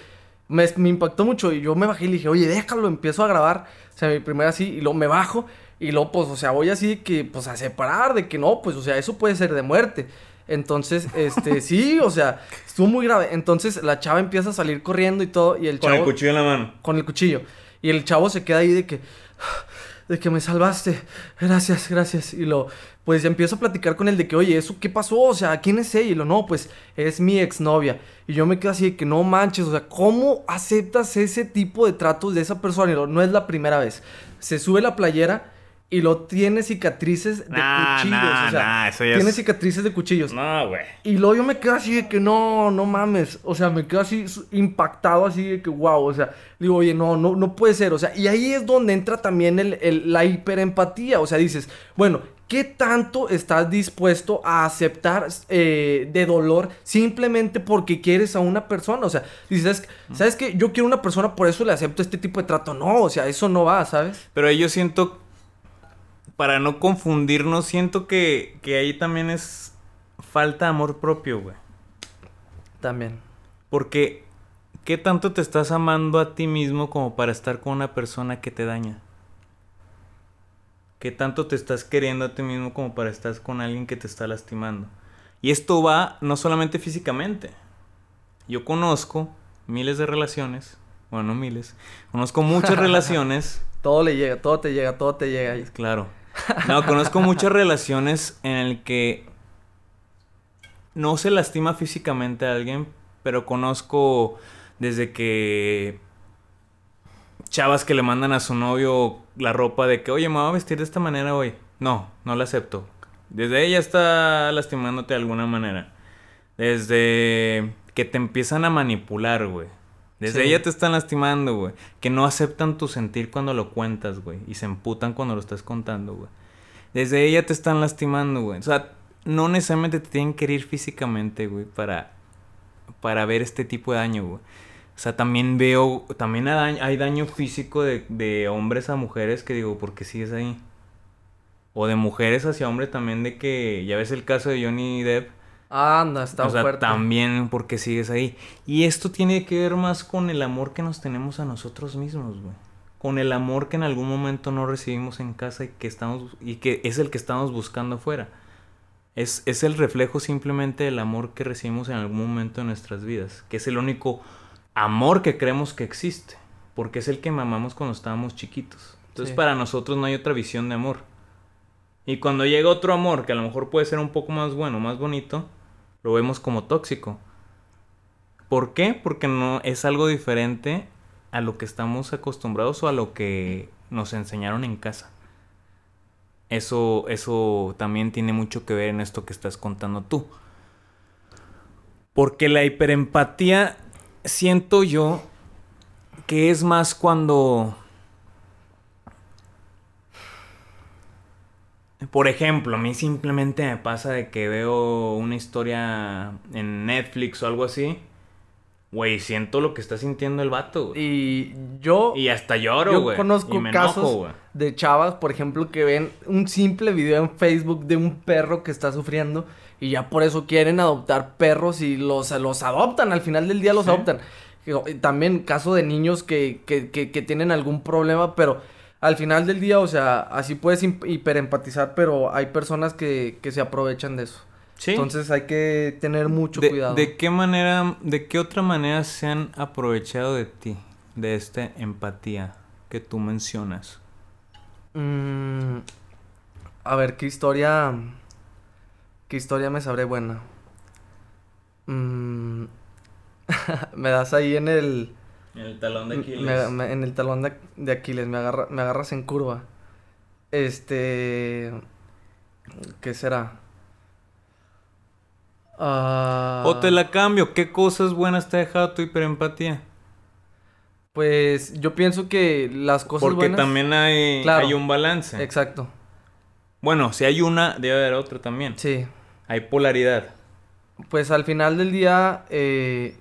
Me, me impactó mucho y yo me bajé y le dije, oye, déjalo, empiezo a grabar. O sea, mi primera así, y luego me bajo y luego, pues, o sea, voy así de que, pues, a separar, de que no, pues, o sea, eso puede ser de muerte. Entonces, este, sí, o sea, estuvo muy grave. Entonces la chava empieza a salir corriendo y todo, y el Con chavo el cuchillo en la mano. con el cuchillo. Y el chavo se queda ahí de que, de que me salvaste. Gracias, gracias. Y lo, pues empiezo a platicar con él de que, oye, ¿eso qué pasó? O sea, ¿quién es ella? Y lo, no, pues es mi exnovia. Y yo me quedo así de que no manches, o sea, ¿cómo aceptas ese tipo de tratos de esa persona? Y lo, no es la primera vez. Se sube la playera y lo tiene cicatrices de Nah, cuchillos. nah, o sea, nah, eso ya tiene es- cicatrices de cuchillos. No, güey. Y luego yo me quedo así de que no, no mames. O sea, me quedo así impactado, así de que wow. O sea, digo, oye, no, no, no puede ser. O sea, y ahí es donde entra también el, el- la hiperempatía. O sea, dices, bueno, ¿qué tanto estás dispuesto a aceptar eh, de dolor simplemente porque quieres a una persona? O sea, dices, ¿sabes qué? Yo quiero una persona, por eso le acepto este tipo de trato. No, o sea, eso no va, ¿sabes? Pero yo siento, para no confundirnos, siento que, que ahí también es falta de amor propio, güey. También. Porque, ¿qué tanto te estás amando a ti mismo como para estar con una persona que te daña? ¿Qué tanto te estás queriendo a ti mismo como para estar con alguien que te está lastimando? Y esto va no solamente físicamente. Yo conozco miles de relaciones, bueno, no miles, conozco muchas relaciones Todo le llega, todo te llega, todo te llega. ahí. Claro. No, conozco muchas relaciones en el que no se lastima físicamente a alguien, pero conozco desde que chavas que le mandan a su novio la ropa de que, oye, me voy a vestir de esta manera hoy. No, no la acepto. Desde ella está lastimándote de alguna manera. Desde que te empiezan a manipular, güey. Desde Sí. ella te están lastimando, güey. Que no aceptan tu sentir cuando lo cuentas, güey. Y se emputan cuando lo estás contando, güey. Desde ella te están lastimando, güey. O sea, no necesariamente te tienen que herir físicamente, güey, para, para ver este tipo de daño, güey. O sea, también veo, también hay daño, hay daño físico de, de hombres a mujeres que digo, ¿por qué sigues ahí? O de mujeres hacia hombres también de que, ya ves el caso de Johnny Depp. Anda, está o sea, fuerte. también porque sigues ahí. Y esto tiene que ver más con el amor que nos tenemos a nosotros mismos, güey. Con el amor que en algún momento no recibimos en casa y que estamos y que es el que estamos buscando afuera. Es, es el reflejo simplemente del amor que recibimos en algún momento de nuestras vidas, que es el único amor que creemos que existe, porque es el que mamamos cuando estábamos chiquitos. Entonces Sí. para nosotros no hay otra visión de amor. Y cuando llega otro amor, que a lo mejor puede ser un poco más bueno, más bonito, lo vemos como tóxico. ¿Por qué? Porque no es algo diferente a lo que estamos acostumbrados o a lo que nos enseñaron en casa. Eso, eso también tiene mucho que ver en esto que estás contando tú. Porque la hiperempatía siento yo que es más cuando Por ejemplo, a mí simplemente me pasa de que veo una historia en Netflix o algo así. Güey, siento lo que está sintiendo el vato, güey. Y yo, Y hasta lloro, yo güey. conozco y me casos enojo, de chavas, por ejemplo, que ven un simple video en Facebook de un perro que está sufriendo y ya por eso quieren adoptar perros y los, los adoptan. Al final del día los Sí. adoptan. También caso de niños que, que, que, que tienen algún problema, pero al final del día, o sea, así puedes hiperempatizar, pero hay personas que, que se aprovechan de eso. Sí. Entonces hay que tener mucho de, cuidado. ¿De qué manera, de qué otra manera se han aprovechado de ti? De esta empatía que tú mencionas. Mm, a ver, ¿qué historia... ¿Qué historia me sabré buena? Mm, me das ahí en el... En el talón me- me- en el talón de, de Aquiles, me, agarra, me agarras en curva. Este... ¿Qué será? Ah, O te la cambio. ¿Qué cosas buenas te ha dejado tu hiperempatía? Pues yo pienso que las cosas Porque buenas... también hay, Claro. hay un balance. Exacto, Bueno, si hay una, debe haber otra también. sí. Hay polaridad. Pues al final del día, eh,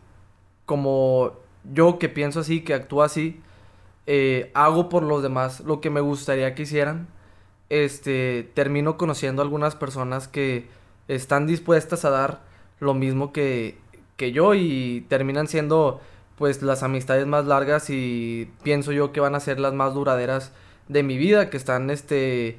como yo que pienso así, que actúo así, eh, hago por los demás lo que me gustaría que hicieran. Este, termino conociendo algunas personas que están dispuestas a dar lo mismo que, que yo y terminan siendo pues las amistades más largas y pienso yo que van a ser las más duraderas de mi vida, que están este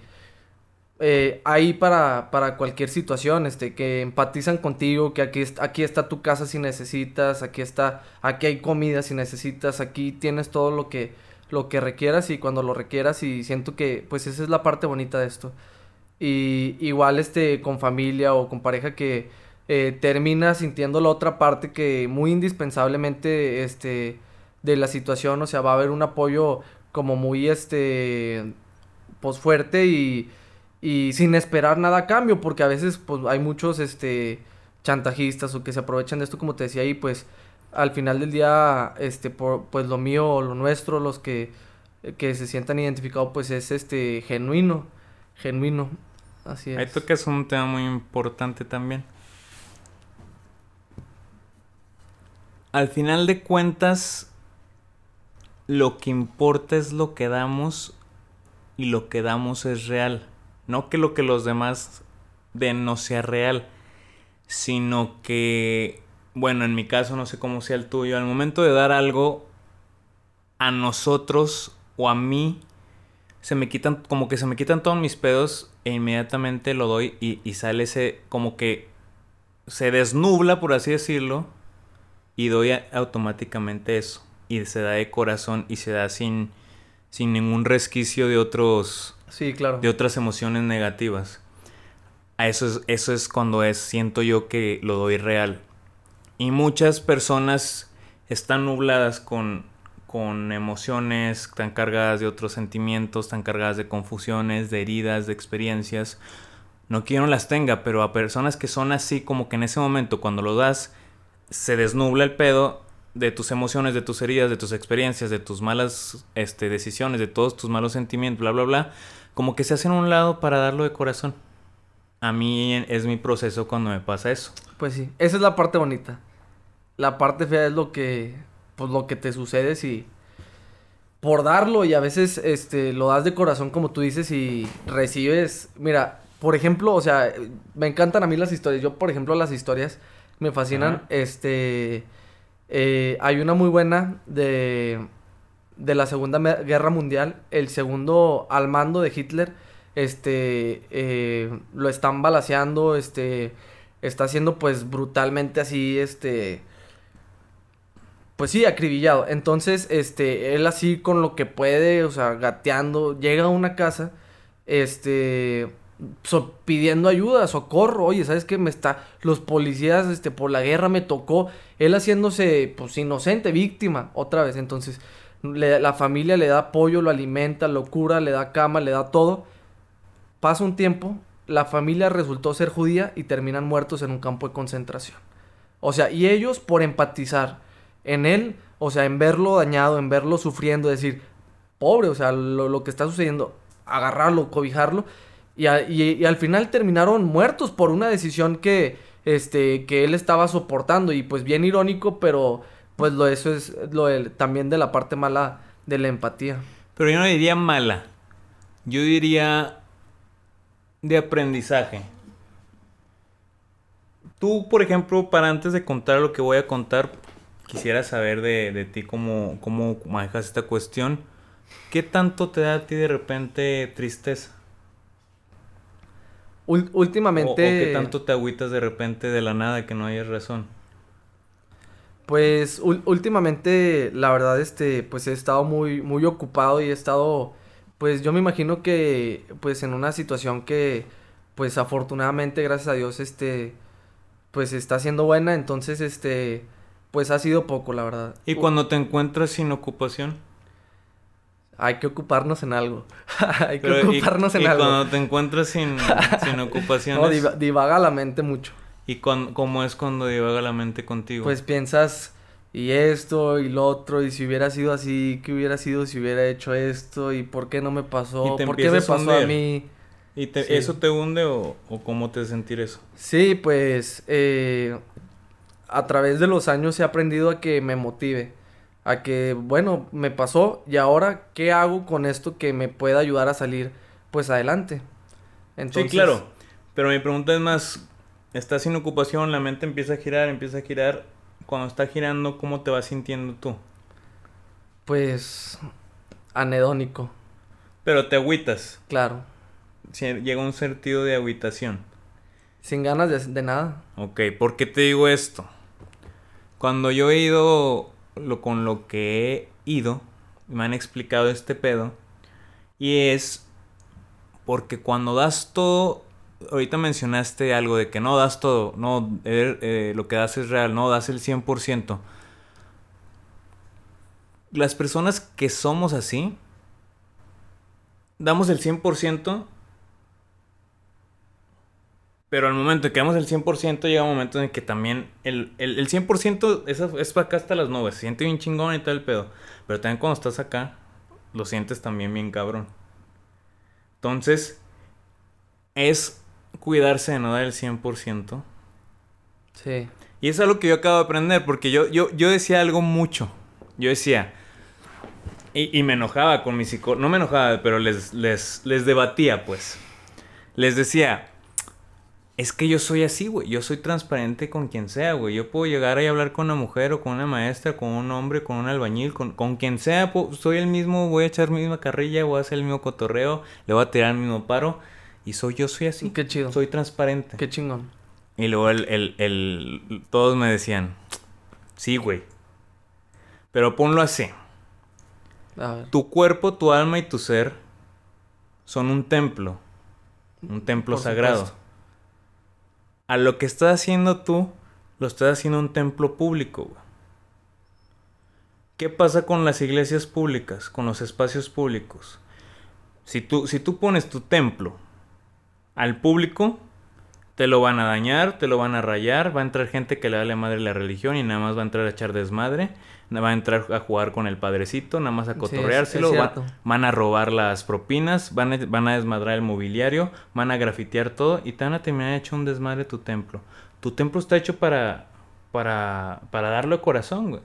eh, ahí para, para cualquier situación, este, que empatizan contigo, que aquí, aquí está tu casa si necesitas, aquí está, aquí hay comida si necesitas, aquí tienes todo lo que, lo que requieras y cuando lo requieras y siento que pues esa es la parte bonita de esto. Y igual este con familia o con pareja que eh, termina sintiendo la otra parte que muy indispensablemente este de la situación, o sea, va a haber un apoyo como muy este pues fuerte y, y sin esperar nada a cambio, porque a veces pues hay muchos este chantajistas o que se aprovechan de esto como te decía y pues al final del día este por, pues lo mío o lo nuestro, los que que se sientan identificados pues es este genuino, genuino. Así Ahí es. tocas un tema muy importante también. Al final de cuentas, lo que importa es lo que damos y lo que damos es real. No que lo que los demás den no sea real, sino que, bueno, en mi caso no sé cómo sea el tuyo, al momento de dar algo a nosotros o a mí, se me quitan, como que se me quitan todos mis pedos e inmediatamente lo doy y, y sale ese, como que se desnubla, por así decirlo, y doy automáticamente eso. Y se da de corazón y se da sin, sin ningún resquicio de otros, Sí, claro. de otras emociones negativas. a eso es, eso es cuando es, siento yo que lo doy real. Y muchas personas están nubladas con, con emociones tan cargadas de otros sentimientos, tan cargadas de confusiones, de heridas, de experiencias. No quiero no las tenga, pero a personas que son así como que en ese momento cuando lo das se desnubla el pedo de tus emociones, de tus heridas, de tus experiencias, de tus malas este, decisiones, de todos tus malos sentimientos, bla, bla, bla, como que se hacen a un lado para darlo de corazón. A mí es mi proceso cuando me pasa eso. Pues sí, esa es la parte bonita. La parte fea es lo que, pues lo que te sucede si por darlo y a veces este lo das de corazón como tú dices y recibes, mira, por ejemplo, o sea, me encantan a mí las historias. Yo, por ejemplo, las historias me fascinan. Este, eh, hay una muy buena de, de la Segunda Guerra Mundial. El segundo al mando de Hitler, este, eh, lo están balaseando, este, está siendo pues brutalmente así, este, pues sí, acribillado. Entonces, este, él así con lo que puede, o sea, gateando, llega a una casa, este, pidiendo ayuda, socorro, oye, ¿sabes qué? Me está, los policías, este, por la guerra me tocó, él haciéndose, pues, inocente, víctima, otra vez, entonces, la familia le da apoyo, lo alimenta, lo cura, le da cama, le da todo, pasa un tiempo, la familia resultó ser judía y terminan muertos en un campo de concentración. O sea, y ellos por empatizar en él, o sea, en verlo dañado, en verlo sufriendo, decir, pobre, o sea, lo, lo que está sucediendo, agarrarlo, cobijarlo, y, y, al final terminaron muertos por una decisión que, este, que él estaba soportando. Y pues bien irónico, pero pues lo, eso es lo también de la parte mala de la empatía. Pero yo no diría mala. Yo diría de aprendizaje. Tú, por ejemplo, para antes de contar lo que voy a contar, quisiera saber de, de ti cómo, cómo manejas esta cuestión. ¿Qué tanto te da a ti de repente tristeza? últimamente... O, que tanto te agüitas de repente de la nada que no hayas razón. Pues últimamente, la verdad, este, pues he estado muy, muy ocupado y he estado, pues yo me imagino que, pues en una situación que, pues afortunadamente, gracias a Dios, este, pues está siendo buena, entonces, este, pues ha sido poco, la verdad. ¿Y cuando te encuentras sin ocupación? hay que ocuparnos en algo. hay que ocuparnos en algo. Y cuando te encuentras sin, sin ocupaciones. No, divaga la mente mucho. ¿Y cómo es cuando divaga la mente contigo? Pues piensas, y esto, y lo otro, y si hubiera sido así, ¿qué hubiera sido si hubiera hecho esto? ¿Y por qué no me pasó? ¿Por qué me pasó a, mí? ¿Y eso te hunde o, o, cómo te sentir eso? Sí, pues eh, a través de los años he aprendido a que me motive a que, bueno, me pasó y ahora, ¿qué hago con esto que me pueda ayudar a salir, pues, adelante? Entonces... Sí, claro. Pero mi pregunta es más, estás sin ocupación, la mente empieza a girar, empieza a girar. Cuando está girando, ¿cómo te vas sintiendo tú? Pues, anedónico. Pero te agüitas. Claro. Llega un sentido de agüitación. Sin ganas de, de nada. Ok, ¿por qué te digo esto? Cuando yo he ido lo, con lo que he ido, me han explicado este pedo. Y es porque cuando das todo, ahorita mencionaste algo de que no das todo, no, eh, lo que das es real, no das el 100%. Las personas que somos así, damos el 100% pero al momento de que damos el 100%, llega un momento en que también el, el, 100% es, es para acá hasta las nubes. Se siente bien chingón y todo el pedo. Pero también cuando estás acá, lo sientes también bien cabrón. Entonces, es cuidarse de no dar el 100%. Sí. Y eso es algo que yo acabo de aprender, porque yo, yo, yo decía algo mucho. Yo decía, y, y me enojaba con mi psicólogo, no me enojaba, pero les, les, les debatía, pues. Les decía, es que yo soy así, güey. Yo soy transparente con quien sea, güey. Yo puedo llegar ahí a hablar con una mujer o con una maestra, con un hombre, con un albañil, con, con quien sea. soy el mismo, voy a echar mi misma carrilla, voy a hacer el mismo cotorreo, le voy a tirar el mismo paro. Y soy yo, soy así. Qué chido. Soy transparente. Qué chingón. Y luego el, el, el todos me decían, sí, güey. Pero ponlo así. A ver. Tu cuerpo, tu alma y tu ser son un templo. Un templo sagrado. a lo que estás haciendo tú, lo estás haciendo un templo público, güey. ¿Qué pasa con las iglesias públicas, con los espacios públicos? Si tú, si tú pones tu templo al público, te lo van a dañar, te lo van a rayar, va a entrar gente que le da la madre la religión y nada más va a entrar a echar desmadre, va a entrar a jugar con el padrecito, nada más a cotorreárselo, van a robar las propinas, van a, van a desmadrar el mobiliario, van a grafitear todo y te van a terminar hecho un desmadre tu templo. Tu templo está hecho para, para, para darle corazón, güey.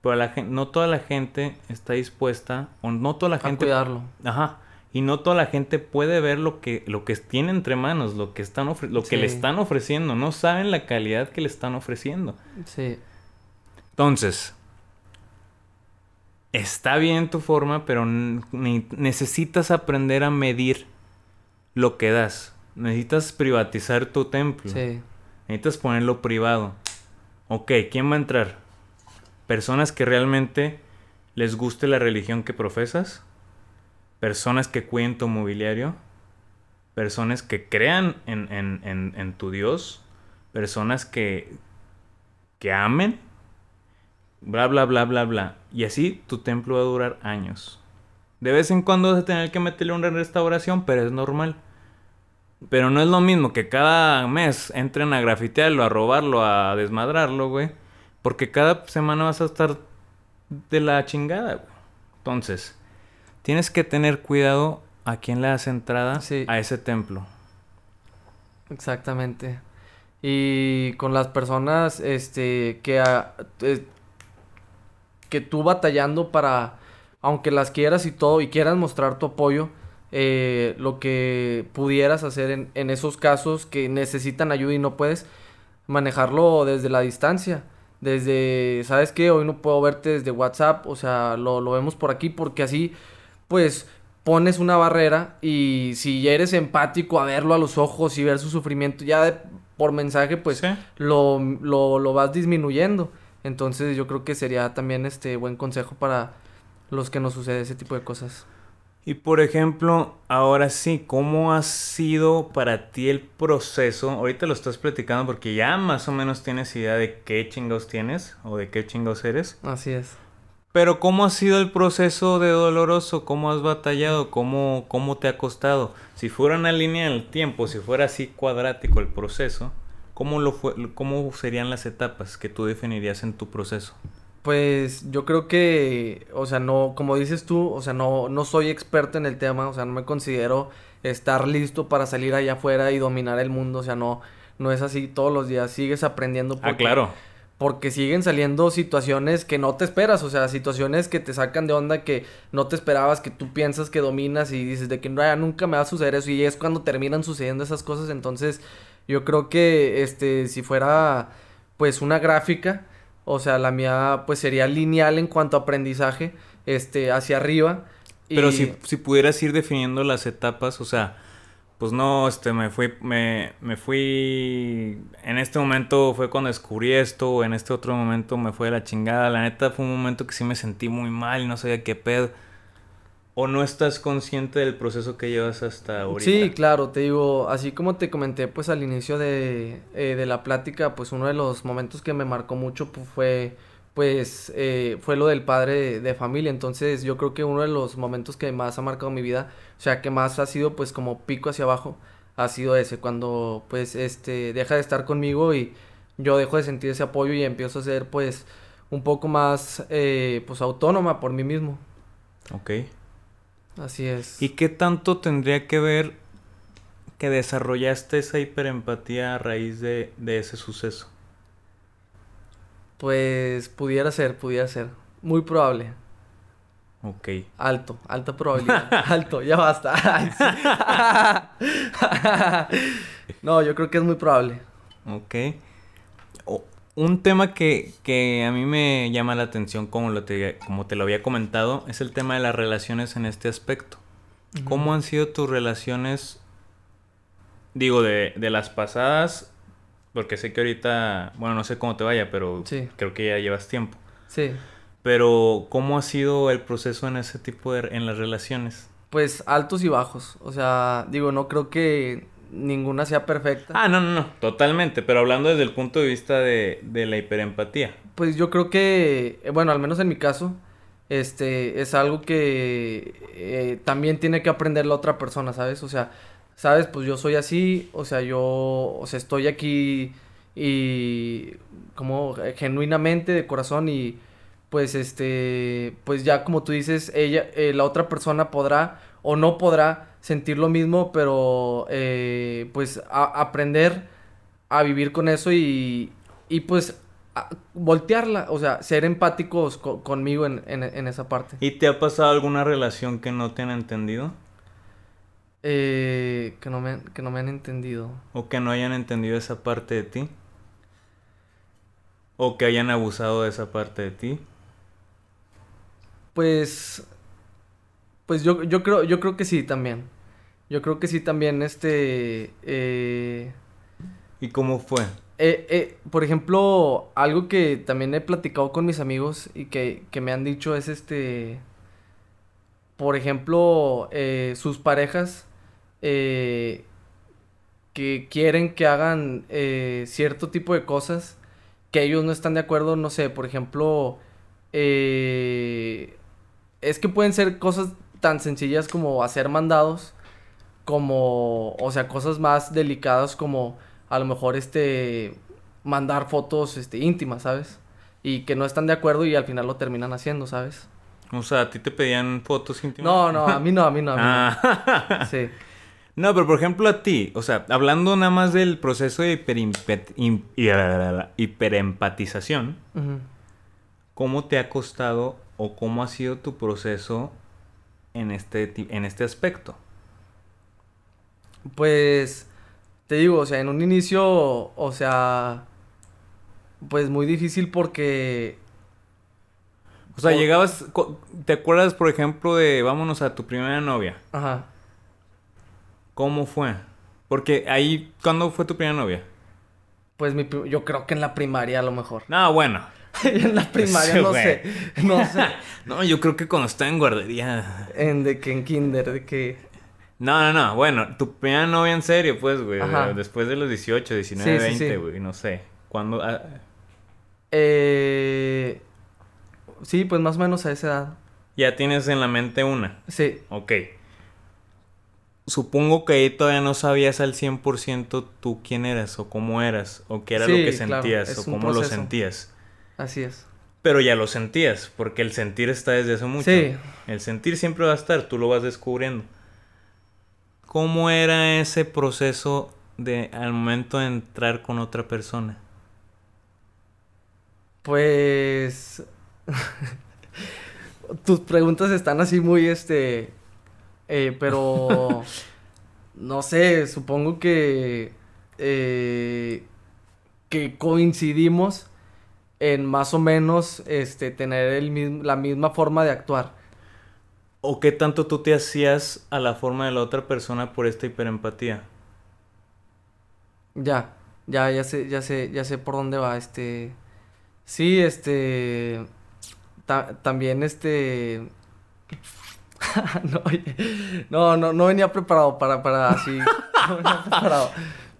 Pero la no toda la gente está dispuesta, o no toda la gente... A cuidarlo. Ajá. Y no toda la gente puede ver lo que, lo que tiene entre manos, lo que, están lo que le están ofreciendo. No saben la calidad que le están ofreciendo. Sí. Entonces, está bien tu forma, pero necesitas aprender a medir lo que das. Necesitas privatizar tu templo. Sí. Necesitas ponerlo privado. Ok, ¿quién va a entrar? personas que realmente les guste la religión que profesas, personas que cuiden tu mobiliario, personas que crean en, tu Dios, personas que, que amen, bla, bla, bla, bla, bla. Y así tu templo va a durar años. De vez en cuando vas a tener que meterle una restauración, pero es normal. Pero no es lo mismo que cada mes entren a grafitearlo, a robarlo, a desmadrarlo, güey porque cada semana vas a estar de la chingada, Entonces, tienes que tener cuidado a quién le das entrada a ese templo. Exactamente. Y con las personas este que eh, que tú batallando para aunque las quieras y todo y quieras mostrar tu apoyo eh, lo que pudieras hacer en, en esos casos que necesitan ayuda y no puedes manejarlo desde la distancia desde, ¿sabes qué? Hoy no puedo verte desde WhatsApp, o sea, lo, vemos por aquí porque así, pues, pones una barrera y si ya eres empático a verlo a los ojos y ver su sufrimiento, ya por mensaje, pues, lo, lo, lo vas disminuyendo. Entonces yo creo que sería también este buen consejo para los que nos sucede ese tipo de cosas. Y por ejemplo, ahora sí, ¿cómo ha sido para ti el proceso? Ahorita lo estás platicando porque ya más o menos tienes idea de qué chingados tienes o de qué chingados eres. Así es. Pero ¿cómo ha sido el proceso de doloroso? ¿Cómo has batallado? ¿Cómo, cómo te ha costado? Si fuera una línea del tiempo, si fuera así cuadrático el proceso, ¿cómo, lo fue, ¿cómo serían las etapas que tú definirías en tu proceso? Pues yo creo que, o sea, no, como dices tú, o sea, no, no soy experto en el tema, o sea, no me considero estar listo para salir allá afuera y dominar el mundo, o sea, no, no es así todos los días, sigues aprendiendo. ah, claro. Porque siguen saliendo situaciones que no te esperas, o sea, situaciones que te sacan de onda, que no te esperabas, que tú piensas que dominas y dices de que no, nunca me va a suceder eso y es cuando terminan sucediendo esas cosas, entonces yo creo que, este, si fuera, pues, una gráfica, o sea, la mía pues sería lineal en cuanto a aprendizaje, este, hacia arriba. Pero si, si pudieras ir definiendo las etapas, o sea, pues no, este, me fui, me, me fui, en este momento fue cuando descubrí esto, en este otro momento me fue de la chingada, la neta fue un momento que sí me sentí muy mal y no sabía qué pedo o no estás consciente del proceso que llevas hasta ahorita? Sí, claro, te digo, así como te comenté pues al inicio de, eh, de la plática, pues uno de los momentos que me marcó mucho pues, fue pues eh, fue lo del padre de, familia, entonces yo creo que uno de los momentos que más ha marcado mi vida, o sea, que más ha sido pues como pico hacia abajo, ha sido ese, cuando pues este deja de estar conmigo y yo dejo de sentir ese apoyo y empiezo a ser pues un poco más eh, pues autónoma por mí mismo. Ok. Así es. ¿Y qué tanto tendría que ver que desarrollaste esa hiperempatía a raíz de, ese suceso? Pues pudiera ser, pudiera ser. Muy probable. Ok. Alto, alta probabilidad. Alto, ya basta. no, yo creo que es muy probable. Ok un tema que, que, a mí me llama la atención, como, lo te, como te lo había comentado, es el tema de las relaciones en este aspecto. ¿Cómo han sido tus relaciones, digo, de, de, las pasadas? Porque sé que ahorita, bueno, no sé cómo te vaya, pero creo que ya llevas tiempo. Sí. Pero, ¿cómo ha sido el proceso en ese tipo de, en las relaciones? Pues altos y bajos. O sea, digo, no creo que ninguna sea perfecta. Ah, no, no, no, totalmente, pero hablando desde el punto de vista de, de la hiperempatía. Pues yo creo que, eh, bueno, al menos en mi caso, este, es algo que eh, también tiene que aprender la otra persona, ¿sabes? O sea, ¿sabes? Pues yo soy así, o sea, yo, o sea, estoy aquí y como genuinamente de corazón y pues este, pues ya como tú dices, ella, eh, la otra persona podrá o no podrá sentir lo mismo, pero eh, pues aprender a vivir con eso y, y pues voltearla, o sea, ser empáticos conmigo en, en, esa parte. ¿Y te ha pasado alguna relación que no te han entendido? Eh, que, no me, que no me han entendido. ¿O que no hayan entendido esa parte de ti? ¿O que hayan abusado de esa parte de ti? Pues. Pues yo, yo creo, yo creo que sí también. Yo creo que sí también, este. Eh... ¿Y cómo fue? Eh, eh, por ejemplo, algo que también he platicado con mis amigos y que, que me han dicho es este. Por ejemplo, eh, sus parejas eh, que quieren que hagan eh, cierto tipo de cosas que ellos no están de acuerdo, no sé, por ejemplo, eh, es que pueden ser cosas tan sencillas como hacer mandados, como, o sea, cosas más delicadas como a lo mejor este, mandar fotos este, íntimas, ¿sabes? Y que no están de acuerdo y al final lo terminan haciendo, ¿sabes? O sea, ¿a ti te pedían fotos íntimas? No, no, a mí no, a mí no, a mí no. Ah. Sí. No, pero por ejemplo a ti, o sea, hablando nada más del proceso de hiperempatización, ¿cómo te ha costado o cómo ha sido tu proceso en este, en este aspecto? Pues, te digo, o sea, en un inicio, o sea, pues muy difícil porque... O sea, llegabas, ¿te acuerdas, por ejemplo, de vámonos a tu primera novia? Ajá. ¿Cómo fue? Porque ahí, ¿cuándo fue tu primera novia? Pues mi, yo creo que en la primaria a lo mejor. No, bueno. en la primaria, no sé. No sé. no, yo creo que cuando estaba en guardería. En de que en kinder, de que. No, no, no. Bueno, tu primera novia en serio, pues, güey. Después de los 18, 19, 20, güey. No sé. ¿Cuándo? Ah? Eh. Sí, pues más o menos a esa edad. ¿Ya tienes en la mente una? Sí. Ok supongo que ahí todavía no sabías al 100% tú quién eras o cómo eras o qué era lo que sentías o cómo lo sentías. Así es. Pero ya lo sentías, porque el sentir está desde hace mucho. Sí. El sentir siempre va a estar, tú lo vas descubriendo. ¿Cómo era ese proceso de al momento de entrar con otra persona? Pues tus preguntas están así muy este eh, pero, no sé, supongo que, eh, que coincidimos en más o menos este, tener el, la misma forma de actuar. ¿O qué tanto tú te hacías a la forma de la otra persona por esta hiperempatía? Ya, ya, ya sé, ya sé, ya sé por dónde va, este... Sí, este... también, este... no, no, no, venía preparado para, para así. No venía preparado.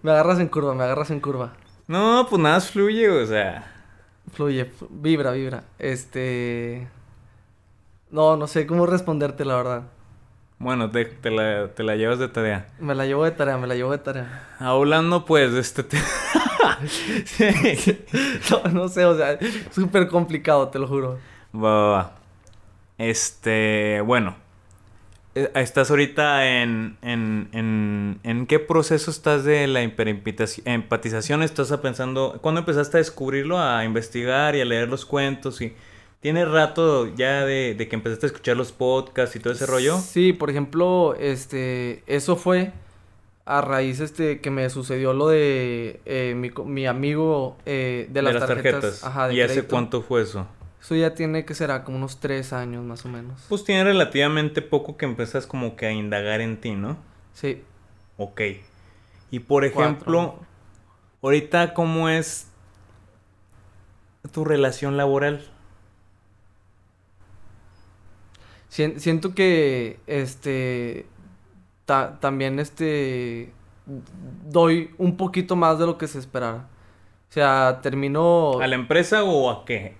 Me agarras en curva, me agarras en curva. No, pues nada fluye, o sea. Fluye, vibra, vibra. Este. No, no sé cómo responderte, la verdad. Bueno, te, la, te la llevas de tarea. Me la llevo de tarea, me la llevo de tarea. Hablando, pues, de este no, no sé, o sea, súper complicado, te lo juro. Va, va, va. Este, bueno. Eh, estás ahorita en, en, en, en qué proceso estás de la hiperempatización? ¿Estás pensando, cuándo empezaste a descubrirlo, a investigar y a leer los cuentos? y ¿Tienes rato ya de, de, que empezaste a escuchar los podcasts y todo ese rollo? Sí, por ejemplo, este, eso fue a raíz este que me sucedió lo de eh, mi, mi, amigo eh, de, las tarjetas. Ajá, ¿Y hace cuánto fue eso? Eso ya tiene que ser como unos tres años más o menos. Pues tiene relativamente poco que empezas como que a indagar en ti, ¿no? Sí. Ok. Y por ejemplo, ahorita cómo es tu relación laboral. siento que este también este doy un poquito más de lo que se esperara. O sea, termino... ¿A la empresa o a qué?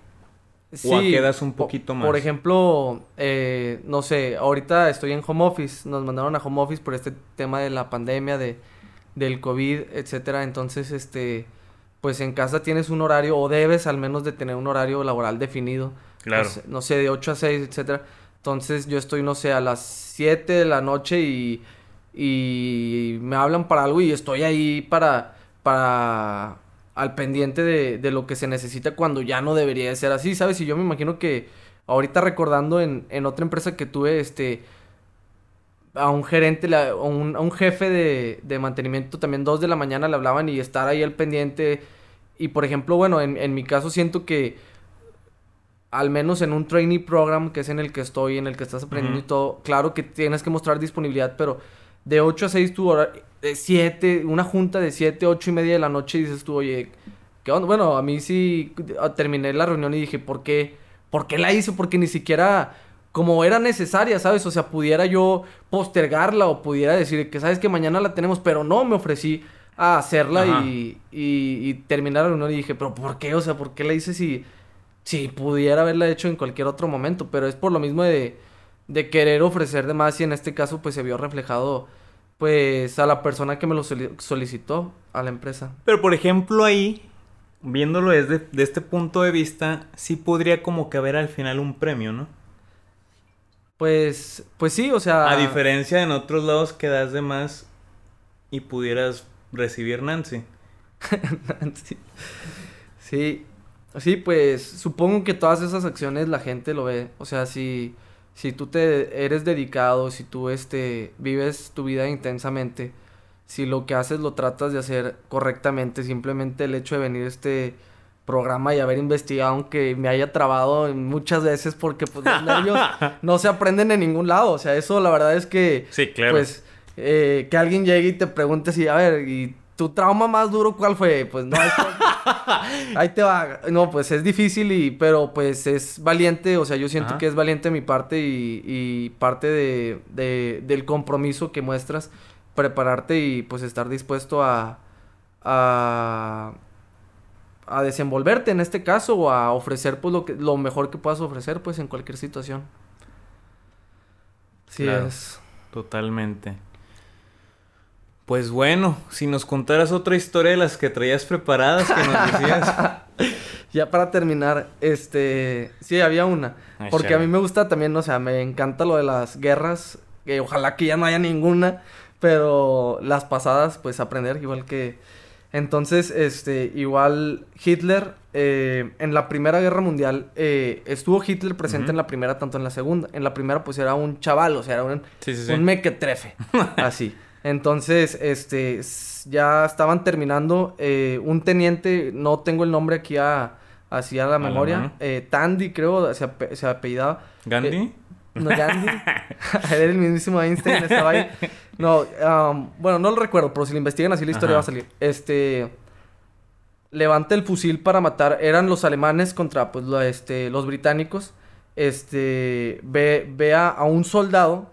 ¿O a qué das un po- poquito más? Por ejemplo, eh, no sé, ahorita estoy en home office. Nos mandaron a home office por este tema de la pandemia, de, del COVID, etcétera. Entonces, este, pues en casa tienes un horario, o debes al menos de tener un horario laboral definido. Claro. No sé, no sé, de 8 a 6, etcétera. Entonces yo estoy, no sé, a las 7 de la noche y, y me hablan para algo y estoy ahí para, para al pendiente de, de lo que se necesita cuando ya no debería de ser así, ¿sabes? Y yo me imagino que ahorita recordando en, en otra empresa que tuve, este, a un gerente, le- a un, a un jefe de, de mantenimiento también dos de la mañana le hablaban y estar ahí al pendiente. Y por ejemplo, bueno, en, en mi caso siento que al menos en un trainee program, que es en el que estoy, en el que estás aprendiendo y todo, claro que tienes que mostrar disponibilidad, pero de 8 a 6 tu hora, de 7, una junta de 7, 8 y media de la noche y dices tú, oye, ¿qué onda? Bueno, a mí sí terminé la reunión y dije, ¿por qué? ¿Por qué la hice? Porque ni siquiera como era necesaria, ¿sabes? O sea, pudiera yo postergarla o pudiera decir que sabes que mañana la tenemos, pero no me ofrecí a hacerla y, y, y terminar la reunión y dije, pero ¿por qué? O sea, ¿por qué la hice si, si pudiera haberla hecho en cualquier otro momento? Pero es por lo mismo de, de querer ofrecer de más y en este caso pues se vio reflejado pues a la persona que me lo soli- solicitó, a la empresa. Pero por ejemplo ahí, viéndolo desde de este punto de vista, sí podría como que haber al final un premio, ¿no? Pues, pues sí, o sea... A diferencia de en otros lados que das de más y pudieras recibir Nancy. sí. sí, sí, pues supongo que todas esas acciones la gente lo ve. O sea, si, si tú te eres dedicado, si tú este, vives tu vida intensamente, si lo que haces lo tratas de hacer correctamente, simplemente el hecho de venir a este programa y haber investigado, aunque me haya trabado muchas veces porque pues los nervios no se aprenden en ningún lado. O sea, eso la verdad es que Sí, claro. pues eh, que alguien llegue y te pregunte si, a ver, ¿y tu trauma más duro cuál fue? Pues no, te, ahí te va. No, pues es difícil y, pero pues es valiente, o sea, yo siento Ajá. que es valiente mi parte y, y parte de, de- del compromiso que muestras, prepararte y pues estar dispuesto a, a, a desenvolverte en este caso o a ofrecer pues lo, que, lo mejor que puedas ofrecer pues en cualquier situación. Sí Claro. es. Totalmente. Pues bueno, si nos contaras otra historia de las que traías preparadas que nos decías. Ya para terminar, este, sí, había una. Ay, Porque a mí me gusta también, o sea, me encanta lo de las guerras, que ojalá que ya no haya ninguna, pero las pasadas, pues aprender, igual que... Entonces, este, igual Hitler, eh, en la Primera Guerra Mundial, eh, estuvo Hitler presente en la primera, tanto en la segunda. En la primera, pues era un chaval, o sea, era un, Sí, sí, sí. un mequetrefe, así. Entonces, este, ya estaban terminando. eh, un teniente, no tengo el nombre aquí a, así a la memoria. eh, Tandy, creo, se, ape- se apellidaba. ¿Gandhi? Eh, no, Gandhi. Era el mismísimo Einstein, estaba ahí. No, am, bueno, no lo recuerdo, pero si lo investigan así la historia Ajá. va a salir. Este. Levanta el fusil para matar. Eran los alemanes contra pues, lo- este, los británicos. Este. Ve, ve a, a un soldado.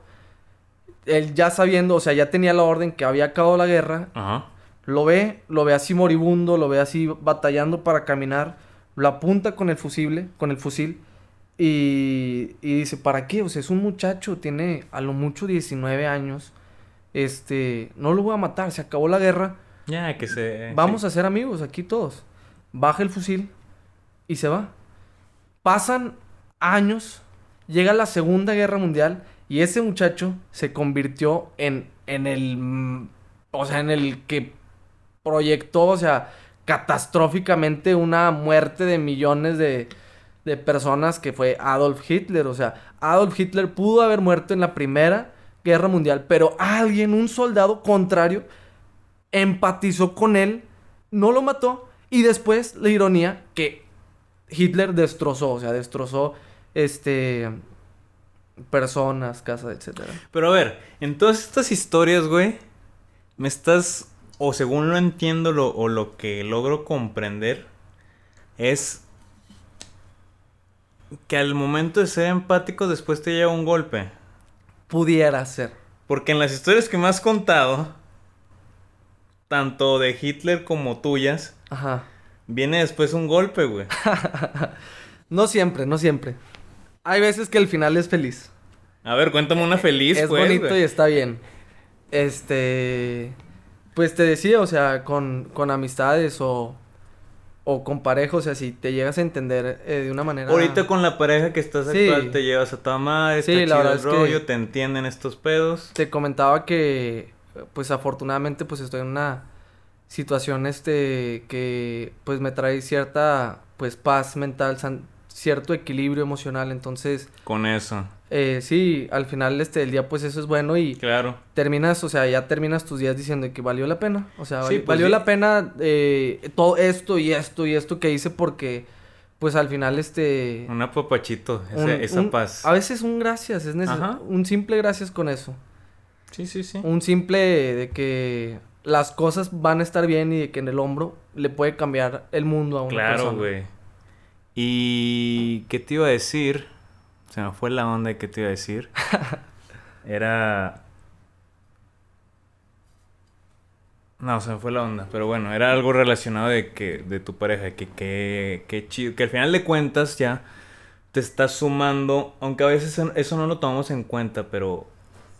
Él ya sabiendo, o sea, ya tenía la orden que había acabado la guerra. Ajá. Lo ve, lo ve así moribundo, lo ve así batallando para caminar, lo apunta con el fusible, con el fusil y, y dice, ¿para qué? O sea, es un muchacho, tiene a lo mucho 19 años. Este, no lo voy a matar, se acabó la guerra. Ya, que se... Vamos sí. a ser amigos aquí todos. Baja el fusil y se va. Pasan años, llega la Segunda Guerra Mundial y ese muchacho se convirtió en, en el... O sea, en el que proyectó, o sea, catastróficamente una muerte de millones de, de personas que fue Adolf Hitler. O sea, Adolf Hitler pudo haber muerto en la Primera Guerra Mundial, pero alguien, un soldado contrario, empatizó con él, no lo mató y después la ironía que Hitler destrozó, o sea, destrozó este personas, casas, etcétera. Pero a ver, en todas estas historias, güey, me estás, o según lo entiendo lo, o lo que logro comprender, es que al momento de ser empático después te llega un golpe. Pudiera ser. Porque en las historias que me has contado, tanto de Hitler como tuyas, Ajá. viene después un golpe, güey. No siempre, no siempre. Hay veces que el final es feliz. A ver, cuéntame una feliz, es pues, bonito güey. y está bien. Este. Pues te decía, o sea, con, con amistades o. O con pareja, o sea, si te llegas a entender eh, de una manera. Ahorita con la pareja que estás Sí. actual te llevas a tu madre, Sí, está la verdad el es que- rollo, te entienden estos pedos. Te comentaba que. Pues afortunadamente, pues estoy en una situación, este. Que pues me trae cierta. Pues paz mental, san- cierto equilibrio emocional. Entonces, Con eso, eh, sí, al final este, del día, pues eso es bueno y. claro. terminas, o sea, ya terminas tus días diciendo que valió la pena. O sea, Sí, pues, valió sí. la pena eh, todo esto y esto y esto que hice porque, pues al final, este... Un apapachito, ese- un- esa un- paz. A veces un gracias, es necesario. Un simple gracias con eso. Sí, sí, sí. Un simple de que las cosas van a estar bien y de que en el hombro le puede cambiar el mundo a una Claro, persona. güey. ¿Y qué te iba a decir? Se me fue la onda de qué te iba a decir. Era... No, se me fue la onda, pero bueno, era algo relacionado de que de tu pareja, que que que chido, que al final de cuentas ya te estás sumando, aunque a veces eso- eso no lo tomamos en cuenta, pero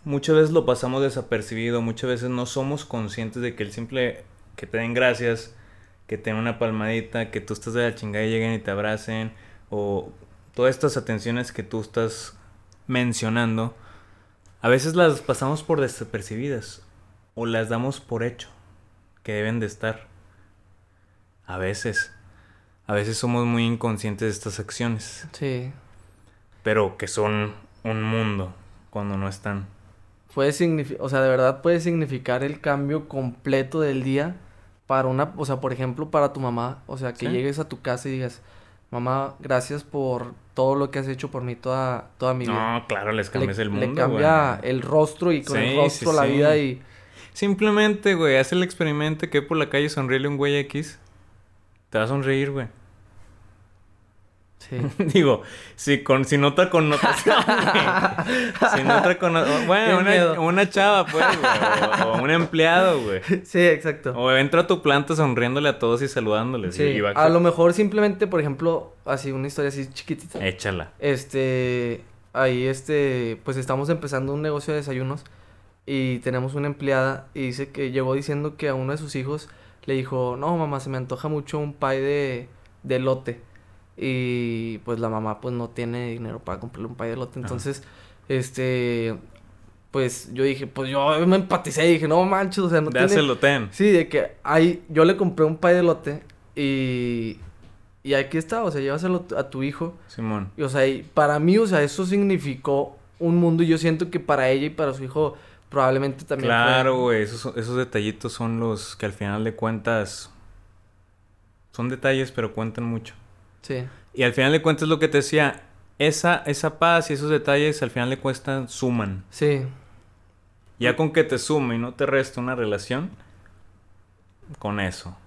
muchas veces lo pasamos desapercibido, muchas veces no somos conscientes de que el simple que te den gracias, que te den una palmadita, que tú estás de la chingada y lleguen y te abracen, o todas estas atenciones que tú estás mencionando, a veces las pasamos por desapercibidas o las damos por hecho que deben de estar. A veces. A veces somos muy inconscientes de estas acciones, Sí. pero que son un mundo cuando no están. Puede significar, o sea, de verdad puede significar el cambio completo del día para una, o sea, por ejemplo, para tu mamá, o sea, que Sí. llegues a tu casa y digas, mamá, gracias por todo lo que has hecho por mí toda, toda mi vida. No, claro, les Le- cambias el le mundo, cambia güey. el rostro y con Sí, el sí, rostro la vida y Simplemente, güey, haz el experimento que por la calle sonríele un güey X. Te va a sonreír, güey. Sí. Digo, si con si no otra connotación, otra Bueno, una, una chava, pues, güey. O, o un empleado, güey. sí, exacto. O entra a tu planta sonriéndole a todos y saludándoles. Sí, y a lo mejor simplemente, por ejemplo, así una historia así chiquitita. Échala. Este, ahí este, pues estamos empezando un negocio de desayunos y tenemos una empleada y dice que llegó diciendo que a uno de sus hijos le dijo, no mamá, se me antoja mucho un pie de, de elote. Y pues la mamá pues no tiene dinero para comprarle un pie de elote. Ajá. Entonces, este, pues yo dije, pues yo me empaticé y dije, no manches, o sea, no tiene... Dáselo, ten. Sí, de que hay, yo le compré un pie de elote y, y aquí está, o sea, llévaselo a tu hijo. Simón. Y, o sea, y para mí, o sea, eso significó un mundo y yo siento que para ella y para su hijo probablemente también Claro, güey. Esos, esos detallitos son los que al final de cuentas... Son detalles, pero cuentan mucho. Sí, Y al final de cuentas lo que te decía, esa, esa paz y esos detalles al final de cuentas suman. sí, Ya con que te sume y no te resta una relación, con eso.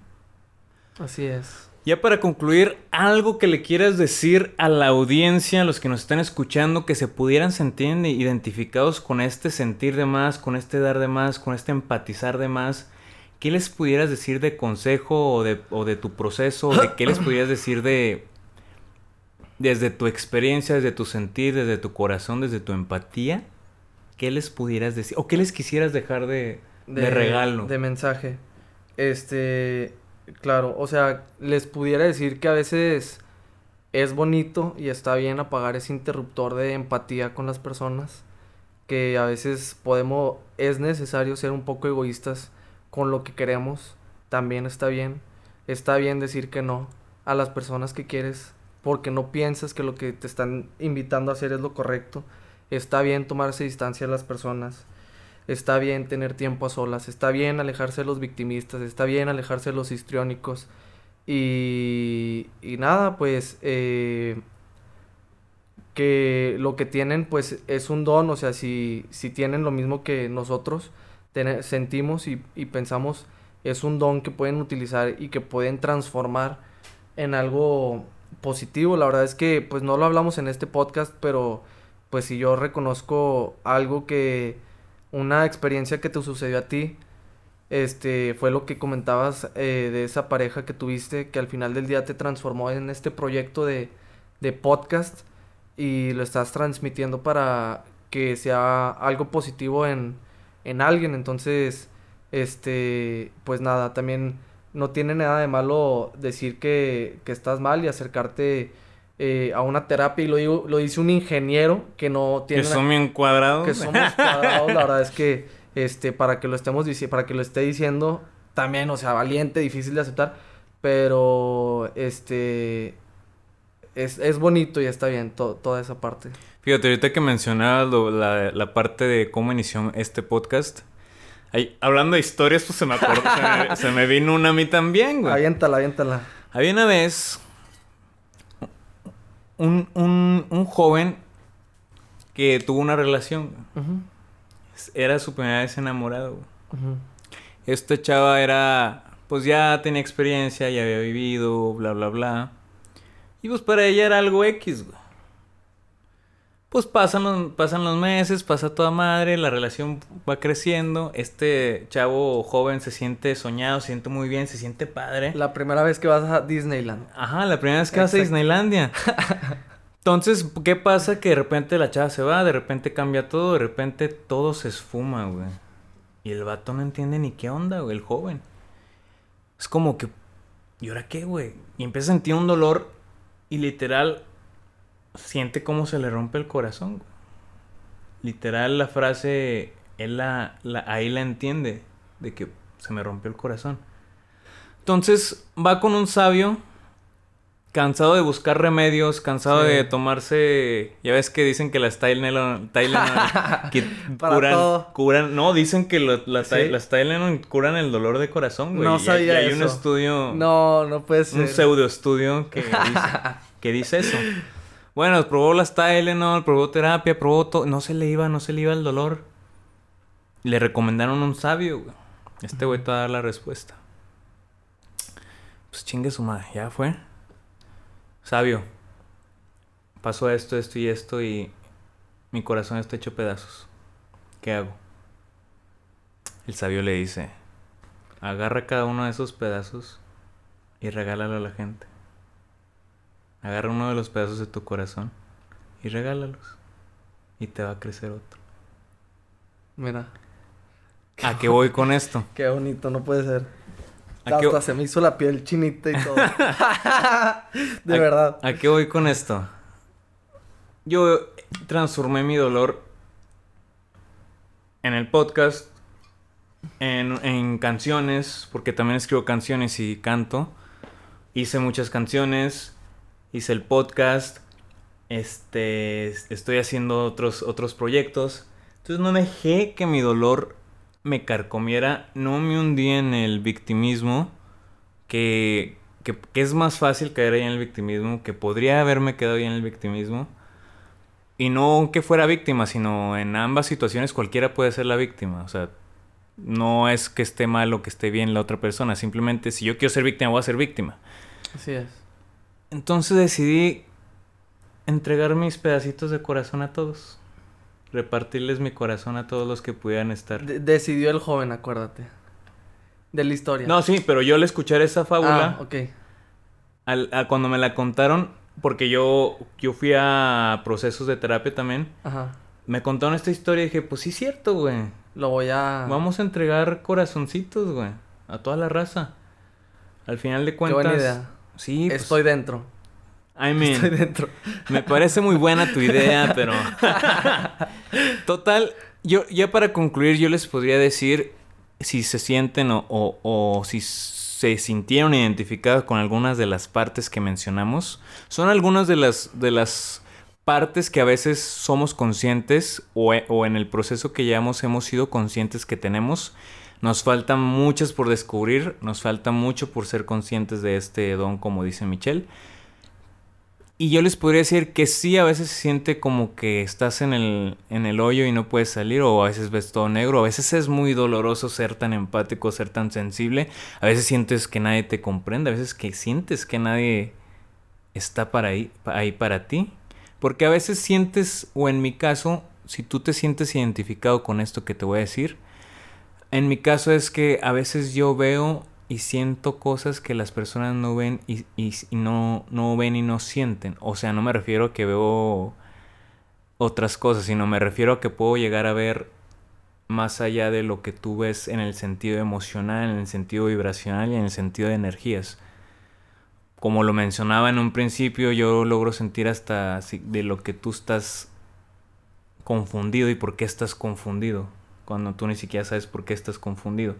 así es. Ya para concluir, algo que le quieras decir a la audiencia, a los que nos están escuchando, que se pudieran sentir identificados con este sentir de más, con este dar de más, con este empatizar de más. ¿Qué les pudieras decir de consejo o de, o de tu proceso? o ¿De qué les pudieras decir de... Desde tu experiencia, desde tu sentir, desde tu corazón, desde tu empatía? ¿Qué les pudieras decir? ¿O qué les quisieras dejar de, de, regalo? De mensaje. Este, claro, o sea, les pudiera decir que a veces es bonito y está bien apagar ese interruptor de empatía con las personas. Que a veces podemos, es necesario ser un poco egoístas con lo que queremos. También está bien. Está bien decir que no a las personas que quieres porque no piensas que lo que te están invitando a hacer es lo correcto. Está bien tomarse distancia de las personas. Está bien tener tiempo a solas. Está bien alejarse de los victimistas. Está bien alejarse de los histriónicos. Y, y nada, pues eh, que lo que tienen pues es un don. O sea, si, si tienen lo mismo que nosotros sentimos y, y pensamos, es un don que pueden utilizar y que pueden transformar en algo positivo. La verdad es que pues no lo hablamos en este podcast, pero pues si yo reconozco algo que una experiencia que te sucedió a ti este, fue lo que comentabas eh, de esa pareja que tuviste, que al final del día te transformó en este proyecto de, de podcast y lo estás transmitiendo para que sea algo positivo en, en alguien. Entonces, este, pues nada, también no tiene nada de malo decir que, que estás mal y acercarte eh, a una terapia. Y lo, digo, lo dice un ingeniero que no tiene... Que son bien cuadrados. Que somos cuadrados, la verdad es que, este, para que lo estemos diciendo, para que lo esté diciendo, también, o sea, valiente, difícil de aceptar, pero, este, es, es bonito y está bien toda esa parte. Fíjate, ahorita que mencionabas la, la, parte de cómo inició este podcast, ahí, hablando de historias, pues se me acordó, se, me, vino una a mí también, güey. Aviéntala, aviéntala. Había una vez un, un, un joven que tuvo una relación. Era su primera vez enamorado. Esta chava era, pues ya tenía experiencia, ya había vivido, bla, bla, bla. Y pues para ella era algo X, güey. Pues pasan los, pasan los meses, pasa toda madre, la relación va creciendo. Este chavo joven se siente soñado, se siente muy bien, se siente padre. La primera vez que vas a Disneyland. Ajá, la primera vez que vas a Disneylandia. Entonces, ¿qué pasa? Que de repente la chava se va, de repente cambia todo, de repente todo se esfuma, güey. Y el vato no entiende ni qué onda, güey, el joven. Es como que, ¿y ahora qué, güey? Y empieza a sentir un dolor y literal siente cómo se le rompe el corazón. Literal la frase, él la, ahí la entiende, de que se me rompió el corazón. Entonces va con un sabio, cansado de buscar remedios, cansado de tomarse, ya ves que dicen que las Tylenol, que curan, curan, no, dicen que las Tylenol curan el dolor de corazón, güey. No sabía hay un estudio, no, no puede ser, un pseudo estudio que que dice eso. Bueno, probó las Tylenol, probó terapia, probó todo. No se le iba, no se le iba el dolor. Le recomendaron un sabio, güey. Este güey te va a dar la respuesta. Pues chingue su madre, ya fue. Sabio. Pasó esto, esto y esto y mi corazón está hecho pedazos. ¿Qué hago? El sabio le dice, agarra cada uno de esos pedazos y regálalo a la gente. Agarra uno de los pedazos de tu corazón y regálalos. Y te va a crecer otro. Mira. ¿A qué voy con esto? Qué bonito, no puede ser. Hasta se me hizo la piel chinita y todo. de verdad. ¿A qué voy con esto? Yo transformé mi dolor en el podcast, en, en canciones, porque también escribo canciones y canto. Hice muchas canciones hice el podcast, este, estoy haciendo otros, otros proyectos. Entonces no dejé que mi dolor me carcomiera, no me hundí en el victimismo, que, que, es más fácil caer ahí en el victimismo, que podría haberme quedado ahí en el victimismo. Y no que fuera víctima, sino en ambas situaciones cualquiera puede ser la víctima. O sea, no es que esté mal o que esté bien la otra persona. Simplemente si yo quiero ser víctima, voy a ser víctima. Así es. Entonces decidí entregar mis pedacitos de corazón a todos. Repartirles mi corazón a todos los que pudieran estar. decidió el joven, acuérdate. De la historia. No, sí, pero yo al escuchar esa fábula. Ah, ok. Al, cuando me la contaron, porque yo, yo fui a procesos de terapia también. Ajá. Me contaron esta historia y dije, pues sí es cierto, güey. Lo voy a... Vamos a entregar corazoncitos, güey. A toda la raza. Al final de cuentas... Qué buena idea. Sí. Pues, Estoy dentro. I mean, Estoy dentro. Me parece muy buena tu idea, pero. Total, yo ya para concluir, yo les podría decir si se sienten o, o, si se sintieron identificados con algunas de las partes que mencionamos. Son algunas de las, de las partes que a veces somos conscientes o, o en el proceso que llevamos hemos sido conscientes que tenemos nos faltan muchas por descubrir, nos falta mucho por ser conscientes de este don, como dice Michelle. Y yo les podría decir que sí, a veces se siente como que estás en el, en el hoyo y no puedes salir, o a veces ves todo negro, a veces es muy doloroso ser tan empático, ser tan sensible, a veces sientes que nadie te comprende, a veces que sientes que nadie está para ahí, ahí para ti, porque a veces sientes, o en mi caso, si tú te sientes identificado con esto que te voy a decir, En mi caso es que a veces yo veo y siento cosas que las personas no ven y, y, no, no ven y no sienten. O sea, no me refiero a que veo otras cosas, sino me refiero a que puedo llegar a ver más allá de lo que tú ves en el sentido emocional, en el sentido vibracional y en el sentido de energías. Como lo mencionaba en un principio, yo logro sentir hasta de lo que tú estás confundido y por qué estás confundido, cuando tú ni siquiera sabes por qué estás confundido.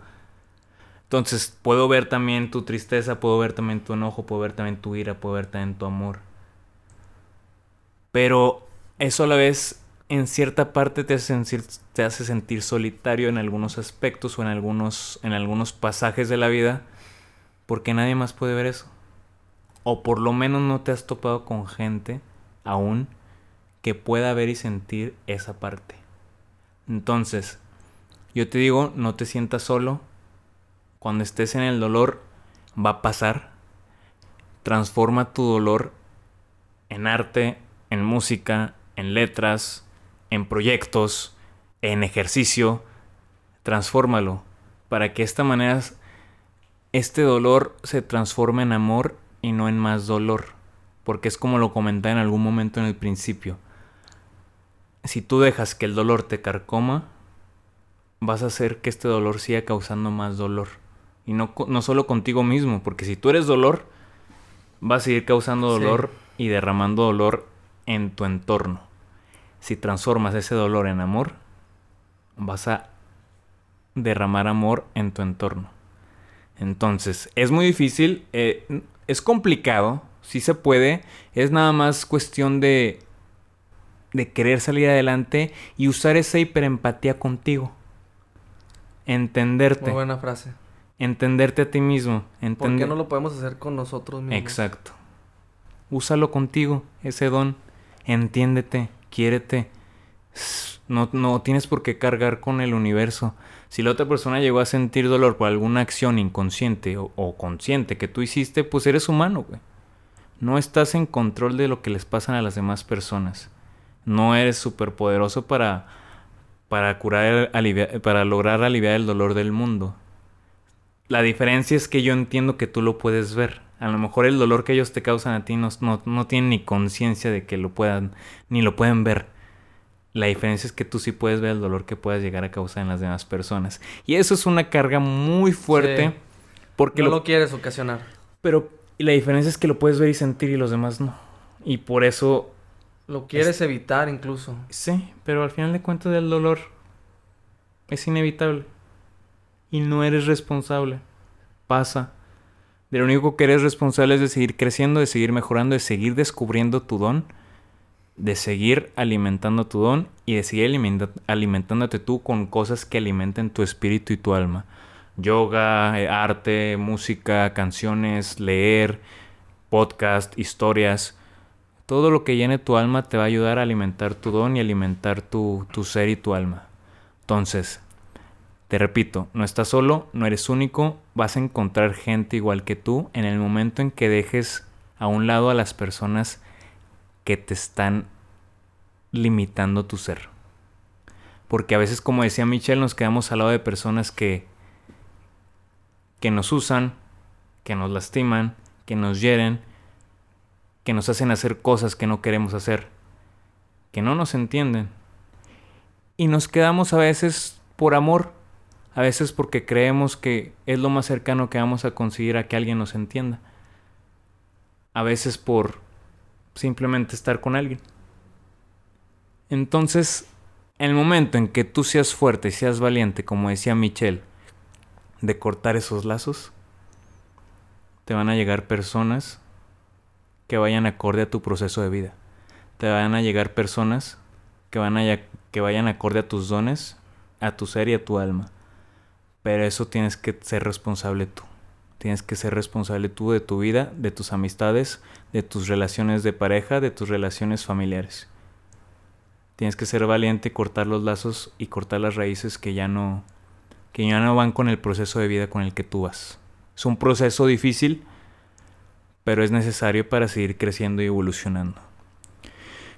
Entonces puedo ver también tu tristeza, puedo ver también tu enojo, puedo ver también tu ira, puedo ver también tu amor. Pero eso a la vez en cierta parte te hace, sentir, solitario en algunos aspectos o en algunos, en algunos pasajes de la vida porque nadie más puede ver eso. O por lo menos no te has topado con gente aún que pueda ver y sentir esa parte. Entonces, yo te digo, no te sientas solo. Cuando estés en el dolor, va a pasar. Transforma tu dolor en arte, en música, en letras, en proyectos, en ejercicio, transfórmalo para que de esta manera este dolor se transforme en amor y no en más dolor, porque es como lo comenté en algún momento en el principio. Si tú dejas que el dolor te carcoma, vas a hacer que este dolor siga causando más dolor. Y no, no solo contigo mismo, porque si tú eres dolor, vas a seguir causando dolor sí. y derramando dolor en tu entorno si transformas ese dolor en amor, vas a derramar amor en tu entorno. Entonces, es muy difícil, eh, es complicado, sí se puede, es nada más cuestión de, de querer salir adelante y usar esa hiperempatía contigo. Entenderte. Muy buena frase. Entenderte a ti mismo. ¿Por qué no lo podemos hacer con nosotros mismos? Exacto. Úsalo contigo, ese don. Entiéndete quiérete. No, no tienes por qué cargar con el universo. Si la otra persona llegó a sentir dolor por alguna acción inconsciente o, o consciente que tú hiciste, pues eres humano, güey. No estás en control de lo que les pasa a las demás personas. No eres superpoderoso para, para curar, aliviar, para lograr aliviar el dolor del mundo. La diferencia es que yo entiendo que tú lo puedes ver. A lo mejor el dolor que ellos te causan a ti no, no, no tienen ni conciencia de que lo puedan, ni lo pueden ver. La diferencia es que tú sí puedes ver el dolor que puedas llegar a causar en las demás personas. Y eso es una carga muy fuerte. Sí. Porque no lo, lo, quieres ocasionar. Pero la diferencia es que lo puedes ver y sentir y los demás no. Y por eso... Lo quieres es... evitar incluso. Sí, pero al final de cuentas el dolor es inevitable. Y no eres responsable. Pasa. De lo único que eres responsable es de seguir creciendo, de seguir mejorando, de seguir descubriendo tu don, de seguir alimentando tu don y de seguir alimentándote tú con cosas que alimenten tu espíritu y tu alma. Yoga, eh, arte, música, canciones, leer, podcast, historias. Todo lo que llene tu alma te va a ayudar a alimentar tu don y alimentar tu, tu ser y tu alma. Entonces, te repito, no estás solo, no eres único, vas a encontrar gente igual que tú en el momento en que dejes a un lado a las personas que te están limitando tu ser. Porque a veces, como decía Michelle, nos quedamos al lado de personas que que nos usan, que nos lastiman, que nos hieren, que nos hacen hacer cosas que no queremos hacer, que no nos entienden. Y nos quedamos a veces por amor a veces porque creemos que es lo más cercano que vamos a conseguir a que alguien nos entienda. A veces por simplemente estar con alguien. Entonces, el momento en que tú seas fuerte y seas valiente, como decía Michelle, de cortar esos lazos, te van a llegar personas que vayan acorde a tu proceso de vida. Te van a llegar personas que, van a, que vayan acorde a tus dones, a tu ser y a tu alma. Pero eso tienes que ser responsable tú. Tienes que ser responsable tú de tu vida, de tus amistades, de tus relaciones de pareja, de tus relaciones familiares. Tienes que ser valiente, cortar los lazos y cortar las raíces que ya no que ya no van con el proceso de vida con el que tú vas. Es un proceso difícil, pero es necesario para seguir creciendo y evolucionando.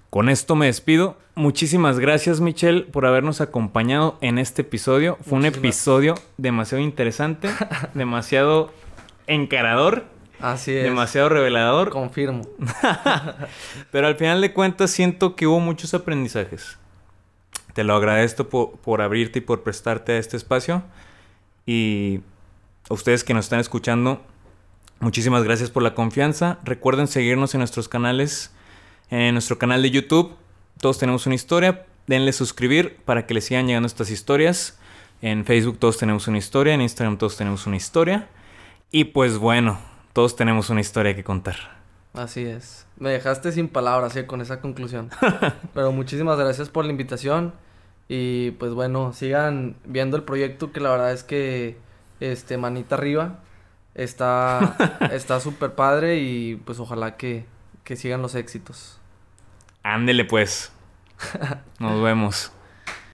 Con esto me despido. Muchísimas gracias, Michelle, por habernos acompañado en este episodio. Fue un episodio demasiado interesante, demasiado encarador. Así es. Demasiado revelador. Confirmo. Pero al final de cuentas siento que hubo muchos aprendizajes. Te lo agradezco por, por abrirte y por prestarte a este espacio. Y a ustedes que nos están escuchando, muchísimas gracias por la confianza. Recuerden seguirnos en nuestros canales, en nuestro canal de YouTube. Todos tenemos una historia. Denle suscribir para que les sigan llegando estas historias. En Facebook todos tenemos una historia. En Instagram todos tenemos una historia. Y pues bueno, todos tenemos una historia que contar. Así es. Me dejaste sin palabras ¿eh? con esa conclusión. Pero muchísimas gracias por la invitación. Y pues bueno, sigan viendo el proyecto que la verdad es que este manita arriba está está súper padre y pues ojalá que, que sigan los éxitos. Ándele pues. Nos vemos.